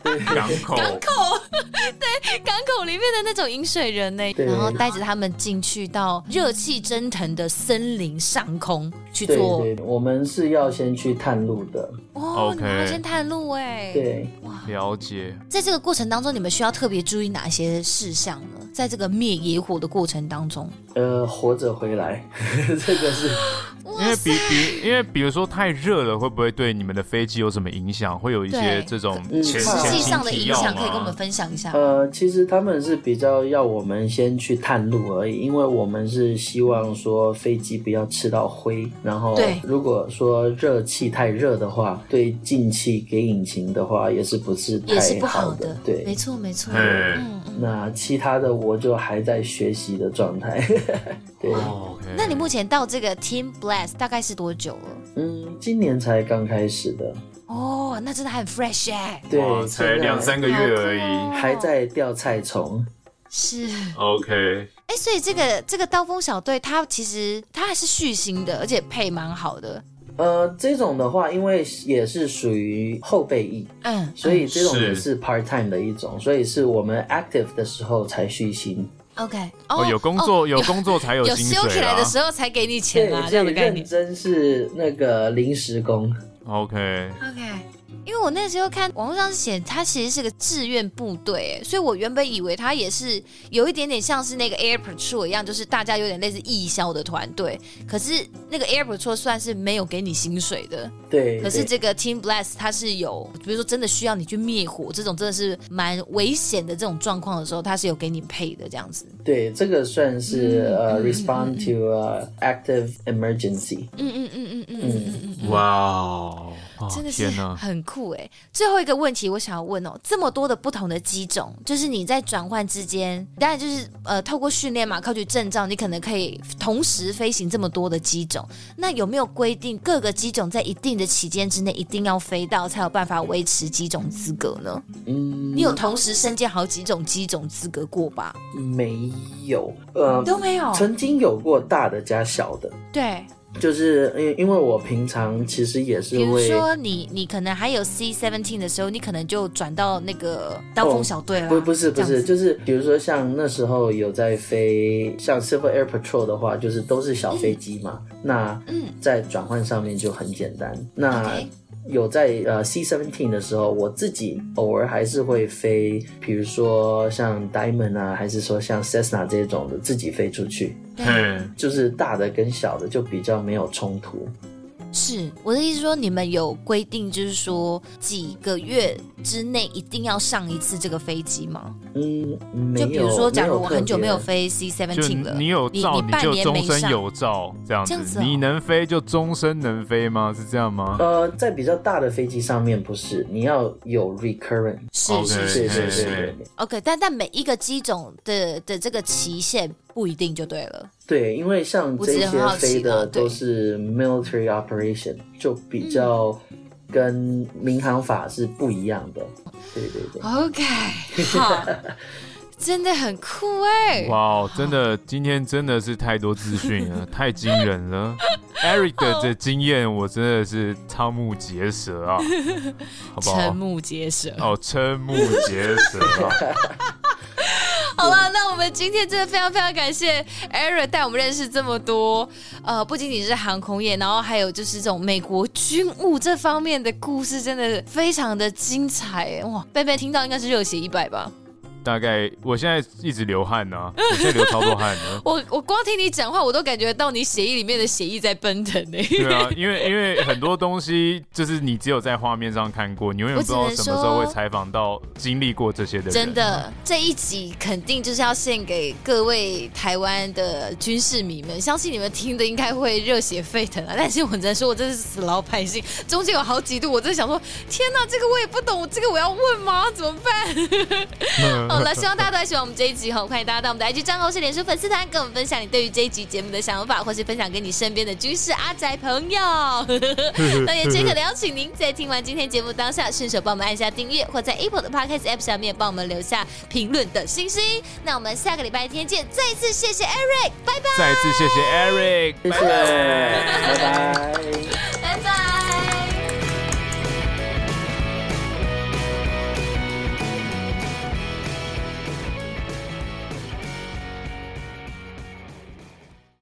Speaker 2: 港口，
Speaker 3: 港口，对，港口里面的那种引水人呢，然后带着他们进去到热气蒸腾的森林上空去做。
Speaker 1: 对，对，我们是要先去探路的。
Speaker 3: 哦，你们要先探路哎。
Speaker 1: 对，
Speaker 3: 哇，
Speaker 2: 了解。
Speaker 3: 在这个过程当中，你们需要特别注意哪些事项呢？在这个灭野火的过程当中，
Speaker 1: 呃，活着回来，这个是。
Speaker 2: 因为比比，因为比如说太热了，会不会对你们的飞机有什么影响？会有一些这种
Speaker 1: 嗯
Speaker 2: 前
Speaker 3: 实际上的影
Speaker 2: 响，
Speaker 3: 可以跟我们分享一下。
Speaker 1: 呃，其实他们是比较要我们先去探路而已，因为我们是希望说飞机不要吃到灰，然
Speaker 3: 后
Speaker 1: 如果说热气太热的话，对进气给引擎的话也是不是太
Speaker 3: 也是不好
Speaker 1: 的，对，
Speaker 3: 没错没错。
Speaker 4: 嗯。
Speaker 1: 那其他的我就还在学习的状
Speaker 4: 态，
Speaker 2: 对，
Speaker 3: 那你目前到这个 Team Blast 大概是多久了？
Speaker 1: 嗯，今年才刚开始的，
Speaker 3: 哦，那真的还很 fresh 哎、
Speaker 4: 对，才两三个月而已。
Speaker 1: 还在钓菜虫。
Speaker 3: 是。
Speaker 4: OK，
Speaker 3: 哎，所以这个这个刀锋小队，它其实它还是续薪的，而且配蛮好的。
Speaker 1: 呃，这种的话，因为也是属于后备役，
Speaker 3: 嗯，
Speaker 1: 所以这
Speaker 4: 种
Speaker 1: 也是 part time 的一种，所以是我们 active 的时候才续薪。
Speaker 3: OK，
Speaker 2: 哦，有工作有工作才有
Speaker 3: 有
Speaker 2: 薪
Speaker 3: 修起。来的时候才给你钱啊，
Speaker 1: 对，这样
Speaker 3: 的概念。
Speaker 1: 真是那个临时工。
Speaker 3: OK，OK，因为我那时候看网络上是写，他其实是个志愿部队，哎，所以我原本以为他也是有一点点像是那个 Air Patrol 一样，就是大家有点类似义消的团队。可是那个 Air Patrol 算是没有给你薪水的，
Speaker 1: 对，
Speaker 3: 可是这个 Team Bless 它是有，比如说真的需要你去灭火这种真的是蛮危险的这种状况的时候，它是有给你配的这样子。
Speaker 1: 对这个算是
Speaker 3: 嗯
Speaker 1: 呃 respond to 呃 active emergency。
Speaker 3: 嗯嗯嗯嗯嗯嗯嗯嗯。
Speaker 4: 哇哦，
Speaker 2: 哦
Speaker 3: 真的是
Speaker 2: 天哪！
Speaker 3: 很酷哎！最后一个问题，我想要问哦，这么多的不同的机种，就是你在转换之间，当然就是呃，透过训练嘛，考取证照，你可能可以同时飞行这么多的机种。那有没有规定各个机种在一定的期间之内一定要飞到，才有办法维持机种资格呢？
Speaker 1: 嗯，
Speaker 3: 你有同时身兼好几种机种资格过吧？
Speaker 1: 没有？呃，
Speaker 3: 都没有。
Speaker 1: 曾经有过大的加小的，
Speaker 3: 对，
Speaker 1: 就是因因为我平常其实也是
Speaker 3: 比如。说你你可能还有 C seventeen 的时候，你可能就转到那个刀锋小队了。
Speaker 1: 不不是不是，就是比如说像那时候有在飞像 Civil Air Patrol 的话，就是都是小飞机嘛，那
Speaker 3: 嗯
Speaker 1: 在转换上面就很简单。那有在呃 C seventeen 的时候，我自己偶尔还是会飞，比如说像 Diamond 啊，还是说像 Cessna 这种的自己飞出去，
Speaker 4: 嗯，
Speaker 1: 就是大的跟小的就比较没有冲突。
Speaker 3: 是我的意思说，你们有规定，就是说几个月之内一定要上一次这个飞机吗？
Speaker 1: 嗯，
Speaker 3: 就比如说，假如我很久没有飞 C
Speaker 2: 就
Speaker 3: seventeen 了，
Speaker 2: 你有照，
Speaker 3: 你
Speaker 2: 你就
Speaker 3: 半年没上，
Speaker 2: 终身有照，这样子。
Speaker 3: 这样子哦
Speaker 2: 你能飞就终身能飞吗？是这样吗？
Speaker 1: 呃，在比较大的飞机上面不是，你要有 recurrent。
Speaker 3: 是是是是是 OK，但但每一个机种的的这个期限不一定就对了。
Speaker 1: 对，因为像这些飞的都是 military operation，就比较跟民航法是不一样的。对对对。
Speaker 3: OK，好，真的很酷哎、
Speaker 2: 哇，真的，今天真的是太多资讯了，太惊人了。Eric 的这经验，我真的是瞠目结舌啊，好不好
Speaker 3: 瞠？目结舌。
Speaker 2: 哦，瞠目结舌啊！
Speaker 3: 好了，那我们今天真的非常非常感谢 Eric 带我们认识这么多，呃，不仅仅是航空业，然后还有就是这种美国军务这方面的故事，真的非常的精彩哇！贝贝听到应该是热血一百吧？
Speaker 2: 大概我现在一直流汗呢、啊，我现在流超多汗的。
Speaker 3: 我我光听你讲话，我都感觉到你血液里面的血液在奔腾呢。
Speaker 2: 对啊，因为因为很多东西就是你只有在画面上看过，你永远不知道什么时候会采访到经历过这些的人。
Speaker 3: 真的，这一集肯定就是要献给各位台湾的军事迷们，相信你们听的应该会热血沸腾啊！但是我只能说，我真是死老百姓，中间有好几度，我真的想说，天哪，这个我也不懂，这个我要问吗？怎么办？好了，希望大家都还喜欢我们这一集哈，欢迎大家到我们的 IG 账号是脸书粉丝团，跟我们分享你对于这一集节目的想法，或是分享给你身边的军事阿宅朋友。那也诚恳的邀请您在听完今天节目当下，顺手帮我们按下订阅，或在 Apple 的 Podcast App 上面帮我们留下评论的星星。那我们下个礼拜天见，再一次谢谢 Eric，拜拜。
Speaker 2: 再一次谢谢 Eric，
Speaker 1: 谢谢，
Speaker 2: 拜拜
Speaker 1: 拜拜。